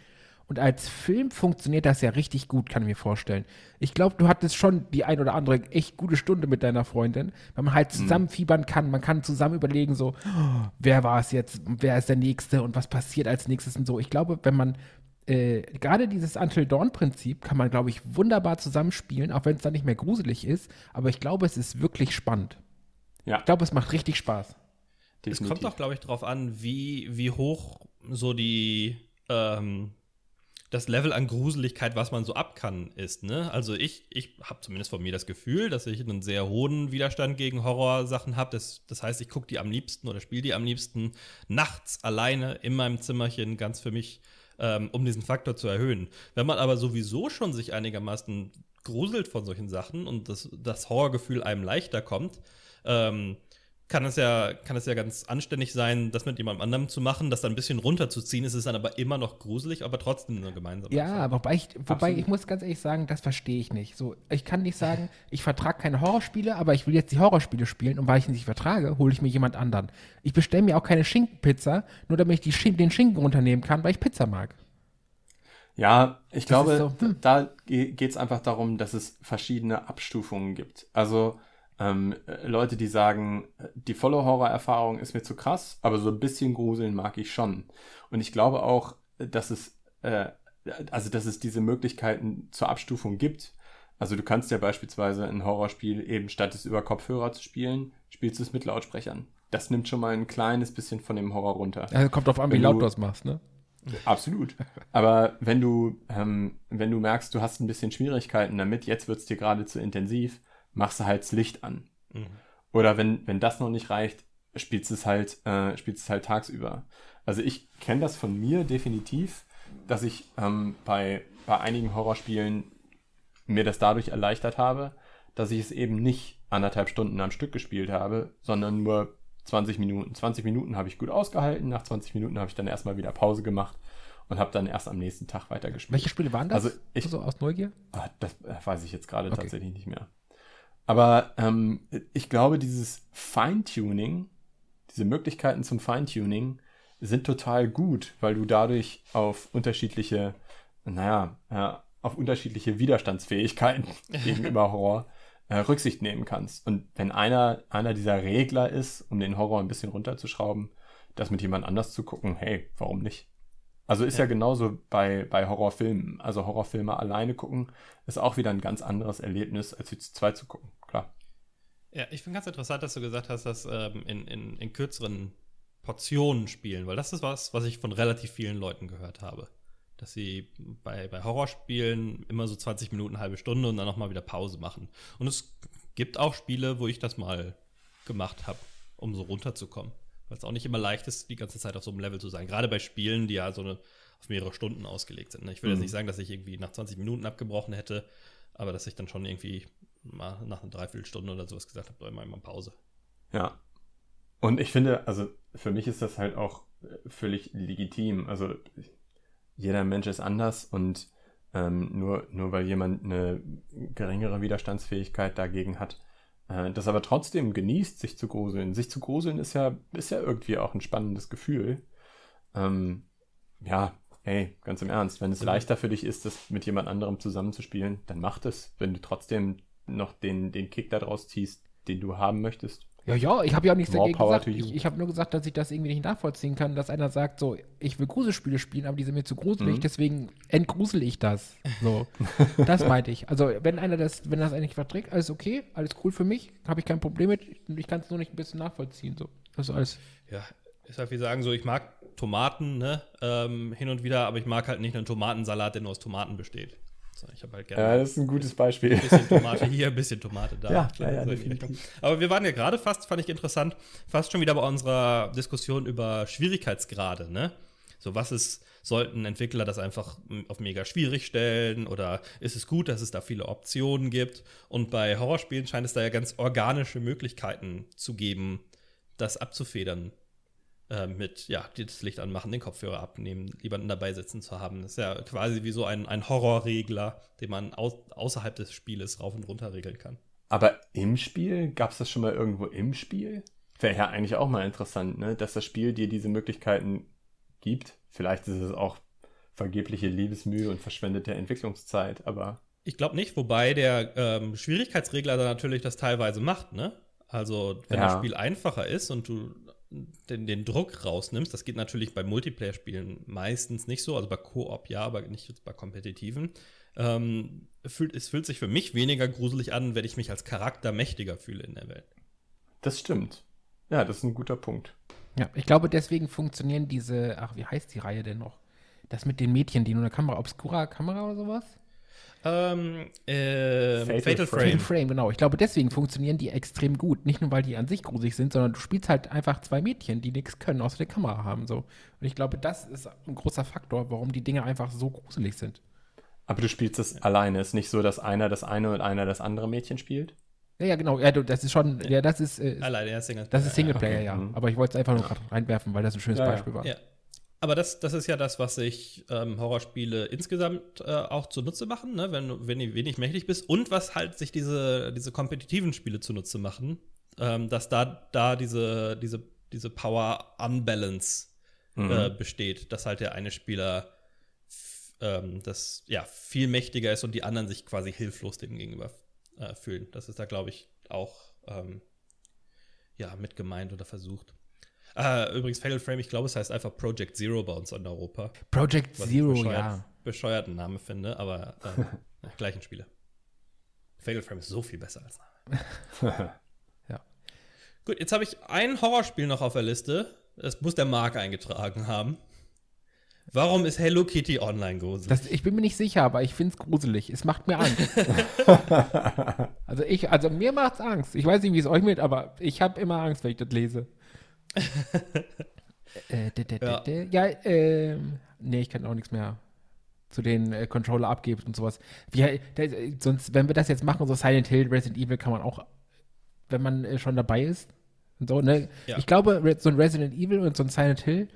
S2: Und als Film funktioniert das ja richtig gut, kann ich mir vorstellen. Ich glaube, du hattest schon die ein oder andere echt gute Stunde mit deiner Freundin, weil man halt mhm. zusammenfiebern kann. Man kann zusammen überlegen, so, oh, wer war es jetzt, wer ist der Nächste und was passiert als nächstes und so. Ich glaube, wenn man äh, gerade dieses Until Dawn-Prinzip kann man, glaube ich, wunderbar zusammenspielen, auch wenn es dann nicht mehr gruselig ist. Aber ich glaube, es ist wirklich spannend. Ja. Ich glaube, es macht richtig Spaß.
S1: Definitiv. Es kommt doch, glaube ich, darauf an, wie, wie hoch so die ähm, das Level an Gruseligkeit, was man so ab kann, ist. Ne? Also ich, ich habe zumindest von mir das Gefühl, dass ich einen sehr hohen Widerstand gegen Horrorsachen habe. Das, das heißt, ich gucke die am liebsten oder spiele die am liebsten nachts alleine in meinem Zimmerchen ganz für mich, ähm, um diesen Faktor zu erhöhen. Wenn man aber sowieso schon sich einigermaßen gruselt von solchen Sachen und das, das Horrorgefühl einem leichter kommt, ähm, kann es ja, kann es ja ganz anständig sein, das mit jemandem anderem zu machen, das dann ein bisschen runterzuziehen. Es ist dann aber immer noch gruselig, aber trotzdem eine gemeinsame
S2: Ja, Sache. wobei, ich, wobei ich muss ganz ehrlich sagen, das verstehe ich nicht. So, ich kann nicht sagen, ich vertrage keine Horrorspiele, aber ich will jetzt die Horrorspiele spielen und weil ich nicht vertrage, hole ich mir jemand anderen. Ich bestelle mir auch keine Schinkenpizza, nur damit ich die Schen den Schinken runternehmen kann, weil ich Pizza mag.
S3: Ja, ich das glaube, so, hm. da geht es einfach darum, dass es verschiedene Abstufungen gibt. Also ähm, Leute, die sagen, die volle Horrorerfahrung ist mir zu krass, aber so ein bisschen Gruseln mag ich schon. Und ich glaube auch, dass es, äh, also dass es diese Möglichkeiten zur Abstufung gibt. Also du kannst ja beispielsweise ein Horrorspiel eben statt es über Kopfhörer zu spielen, spielst du es mit Lautsprechern. Das nimmt schon mal ein kleines bisschen von dem Horror runter.
S2: Also kommt auf an, wie laut du das machst, ne?
S3: Absolut. Aber wenn du, ähm, wenn du merkst, du hast ein bisschen Schwierigkeiten damit, jetzt wird es dir gerade zu intensiv, machst du halt das Licht an.
S1: Mhm.
S3: Oder wenn, wenn das noch nicht reicht, spielst du es halt, äh, spielst es halt tagsüber. Also ich kenne das von mir definitiv, dass ich ähm, bei, bei einigen Horrorspielen mir das dadurch erleichtert habe, dass ich es eben nicht anderthalb Stunden am Stück gespielt habe, sondern nur 20 Minuten. 20 Minuten habe ich gut ausgehalten, nach 20 Minuten habe ich dann erstmal wieder Pause gemacht und habe dann erst am nächsten Tag weitergespielt.
S2: Welche Spiele waren das?
S3: Also ich,
S2: so aus Neugier?
S3: Ah, Das äh, weiß ich jetzt gerade
S2: Okay.
S3: tatsächlich nicht mehr. Aber ähm, ich glaube, dieses Feintuning, diese Möglichkeiten zum Feintuning sind total gut, weil du dadurch auf unterschiedliche, naja, äh, auf unterschiedliche Widerstandsfähigkeiten <laughs> gegenüber Horror äh, Rücksicht nehmen kannst. Und wenn einer, einer dieser Regler ist, um den Horror ein bisschen runterzuschrauben, das mit jemand anders zu gucken, hey, warum nicht? Also ist ja,
S1: Ja.
S3: genauso bei, bei Horrorfilmen. Also Horrorfilme alleine gucken ist auch wieder ein ganz anderes Erlebnis, als sie zu zweit zu gucken. Klar.
S1: Ja, ich finde ganz interessant, dass du gesagt hast, dass ähm, in, in, in kürzeren Portionen spielen, weil das ist was, was ich von relativ vielen Leuten gehört habe. Dass sie bei, bei Horrorspielen immer so 20 Minuten, halbe Stunde und dann nochmal wieder Pause machen. Und es gibt auch Spiele, wo ich das mal gemacht habe, um so runterzukommen. Weil es auch nicht immer leicht ist, die ganze Zeit auf so einem Level zu sein. Gerade bei Spielen, die ja so eine, auf mehrere Stunden ausgelegt sind. Ne? Ich will
S3: Mhm.
S1: jetzt nicht sagen, dass ich irgendwie nach 20 Minuten abgebrochen hätte, aber dass ich dann schon irgendwie mal nach einer Dreiviertelstunde oder sowas gesagt habe, immer, immer Pause.
S3: Ja. Und ich finde, also für mich ist das halt auch äh, völlig legitim. Also jeder Mensch ist anders und ähm, nur, nur weil jemand eine geringere Widerstandsfähigkeit dagegen hat, das aber trotzdem genießt, sich zu gruseln. Sich zu gruseln ist ja, ist ja irgendwie auch ein spannendes Gefühl. Ähm, ja, ey, ganz im Ernst, wenn es
S1: Mhm.
S3: leichter für dich ist, das mit jemand anderem zusammenzuspielen, dann mach das, wenn du trotzdem noch den, den Kick daraus ziehst, den du haben möchtest.
S2: Ja, ja, ich habe ja auch nichts
S3: More
S2: dagegen
S3: power
S2: gesagt. Ich, ich habe nur gesagt, dass ich das irgendwie nicht nachvollziehen kann, dass einer sagt, so, ich will Gruselspiele spielen, aber die sind mir zu gruselig,
S3: Mhm.
S2: deswegen entgrusel ich das. So, <laughs> das meinte ich. Also, wenn einer das, wenn das eigentlich verträgt, alles okay, alles cool für mich, habe ich kein Problem mit. Ich kann es nur nicht ein bisschen nachvollziehen. So, das ist alles.
S1: Ja, ist halt wie sagen, so ich mag Tomaten, ne, ähm, hin und wieder, aber ich mag halt nicht einen Tomatensalat, der nur aus Tomaten besteht. So, ich habe halt gerne
S3: Ja, das ist ein gutes Beispiel.
S1: ein bisschen Tomate hier, ein bisschen Tomate da. <laughs>
S3: Ja, ja, ja.
S1: Aber wir waren ja gerade fast, fand ich interessant, fast schon wieder bei unserer Diskussion über Schwierigkeitsgrade, ne? So, was ist, sollten Entwickler das einfach auf mega schwierig stellen oder ist es gut, dass es da viele Optionen gibt? Und bei Horrorspielen scheint es da ja ganz organische Möglichkeiten zu geben, das abzufedern. Äh, mit, ja, das Licht anmachen, den Kopfhörer abnehmen, jemanden dabei sitzen zu haben. Das ist ja quasi wie so ein, ein Horrorregler, den man au außerhalb des Spieles rauf und runter regeln kann.
S3: Aber im Spiel, gab es das schon mal irgendwo im Spiel? Wäre ja eigentlich auch mal interessant, ne? dass das Spiel dir diese Möglichkeiten gibt. Vielleicht ist es auch vergebliche Liebesmühe und verschwendete Entwicklungszeit, aber
S1: Ich glaube nicht, wobei der ähm, Schwierigkeitsregler da natürlich das teilweise macht, ne? Also, wenn
S3: Ja.
S1: das Spiel einfacher ist und du den, den Druck rausnimmst, das geht natürlich bei Multiplayer-Spielen meistens nicht so, also bei Koop ja, aber nicht bei kompetitiven. Ähm, fühlt, es fühlt sich für mich weniger gruselig an, wenn ich mich als Charakter mächtiger fühle in der Welt.
S3: das stimmt. Ja, das ist ein guter Punkt.
S2: Ja, ich glaube, deswegen funktionieren diese, ach, wie heißt die Reihe denn noch? Das mit den Mädchen, die nur eine Kamera, Obscura Kamera oder sowas?
S1: Ähm, äh,
S3: Fatal
S1: Fatal,
S3: Frame.
S1: Frame.
S2: Frame. Genau. Ich glaube, deswegen funktionieren die extrem gut. Nicht nur, weil die an sich gruselig sind, sondern du spielst halt einfach zwei Mädchen, die nichts können, außer der Kamera haben. So. Und ich glaube, das ist ein großer Faktor, warum die Dinge einfach so gruselig sind.
S3: Aber du spielst es alleine. Es ist nicht so, dass einer das eine und einer das andere Mädchen spielt.
S2: Ja, ja, genau. Ja, du, das ist schon, ja, das ist, äh,
S1: Allein der Single.
S2: das ist Singleplayer,
S3: okay.
S2: ja.
S3: Mhm.
S2: Aber ich wollte es einfach nur gerade reinwerfen, weil das ein schönes
S3: Ja, ja.
S2: Beispiel war.
S1: Ja. Aber das, das ist ja das, was sich ähm, Horrorspiele insgesamt äh, auch zunutze machen, ne? wenn, du- wenn du wenig mächtig bist. Und was halt sich diese, diese kompetitiven Spiele zunutze machen, ähm, dass da, da diese, diese, diese Power Unbalance
S3: Mhm.
S1: äh, besteht, dass halt der eine Spieler ähm, das ja viel mächtiger ist und die anderen sich quasi hilflos dem gegenüber äh, fühlen. Das ist da, glaube ich, auch ähm, ja, mit gemeint oder versucht. Äh, übrigens, Fatal Frame, ich glaube, es heißt einfach Project Zero bei uns in Europa.
S2: Project
S1: Was
S2: Zero,
S1: ich bescheuert,
S2: ja.
S1: bescheuerten Name finde, aber äh, <laughs> ja, gleichen Spiele. Fatal Frame ist so viel besser als Name. <laughs> Gut, jetzt habe ich ein Horrorspiel noch auf der Liste. Das muss der Marc eingetragen haben. Warum ist Hello Kitty online gruselig?
S2: Das, ich bin mir nicht sicher, aber ich finde es gruselig. Es macht mir Angst. <laughs> also ich, also mir macht's Angst. Ich weiß nicht, wie es euch mit, aber ich habe immer Angst, wenn ich das lese. Äh, -d -d ja, äh, nee, ich kann auch nichts mehr zu den äh, Controller abgeben und sowas. Wie, der, sonst, wenn wir das jetzt machen, so Silent Hill, Resident Evil kann man auch, wenn man äh, schon dabei ist. Und so, ne?
S1: Ja.
S2: Ich glaube, so ein Resident Evil und so ein Silent Hill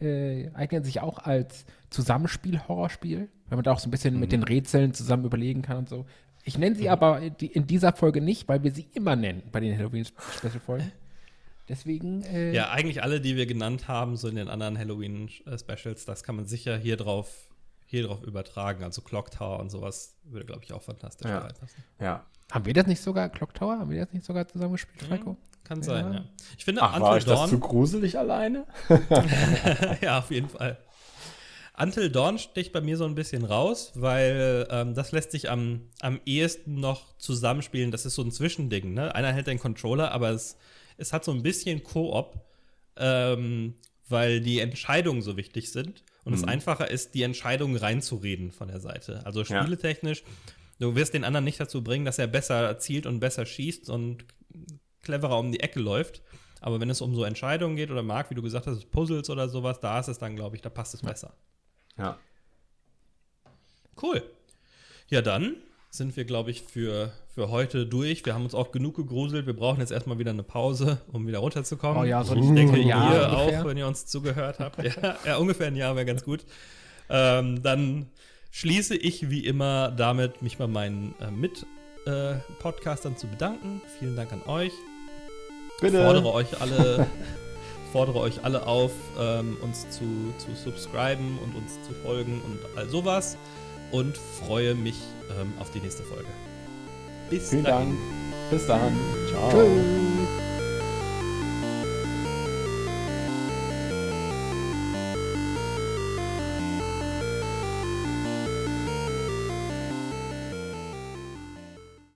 S2: äh, eignen sich auch als Zusammenspiel-Horrorspiel, weil man da auch so ein bisschen mit den Rätseln zusammen überlegen kann und so. Ich nenne sie aber die, in dieser Folge nicht, weil wir sie immer nennen bei den Halloween-Special-Folgen. <laughs> Deswegen. Äh,
S1: Ja, eigentlich alle, die wir genannt haben, so in den anderen Halloween-Specials, das kann man sicher hier drauf, hier drauf übertragen. Also Clock Tower und sowas würde, glaube ich, auch fantastisch
S3: Ja.
S1: reinpassen.
S3: Ja.
S2: Haben wir das nicht sogar, Clock Tower? Haben wir das nicht sogar zusammengespielt, Franco?
S1: Kann sein,
S2: Ja.
S1: ja. Ich finde,
S3: Ach, war
S1: Until
S3: euch das zu
S1: Dawn,
S3: gruselig alleine? <laughs>
S1: ja, auf jeden Fall. Until Dawn sticht bei mir so ein bisschen raus, weil ähm, das lässt sich am, am ehesten noch zusammenspielen. Das ist so ein Zwischending, ne? Einer hält den Controller, aber es, es hat so ein bisschen Koop, ähm, weil die Entscheidungen so wichtig sind und es einfacher ist, die Entscheidungen reinzureden von der Seite. Also
S3: Ja.
S1: spieletechnisch, du wirst den anderen nicht dazu bringen, dass er besser zielt und besser schießt und cleverer um die Ecke läuft. Aber wenn es um so Entscheidungen geht oder mag, wie du gesagt hast, Puzzles oder sowas, da ist es dann, glaube ich, da passt es besser.
S3: Ja.
S1: Cool. Ja, dann sind wir, glaube ich, für, für heute durch. Wir haben uns auch genug gegruselt. Wir brauchen jetzt erstmal wieder eine Pause, um wieder runterzukommen.
S2: Oh ja, so
S1: ich denke,
S2: Jahr
S1: ihr
S2: ungefähr.
S1: auch, wenn ihr uns zugehört habt. Ja, <laughs> ja ungefähr ein Jahr wäre ganz gut. Ähm, dann schließe ich wie immer damit, mich bei meinen äh, Mit-Podcastern zu bedanken. Vielen Dank an euch.
S3: Bitte.
S1: fordere euch alle, <laughs> fordere euch alle auf, ähm, uns zu, zu subscriben und uns zu folgen und all sowas. Und freue mich ähm, auf die nächste Folge. Bis
S3: Vielen
S1: dahin.
S3: Dank. Bis dann. Ciao.
S2: Tschüss.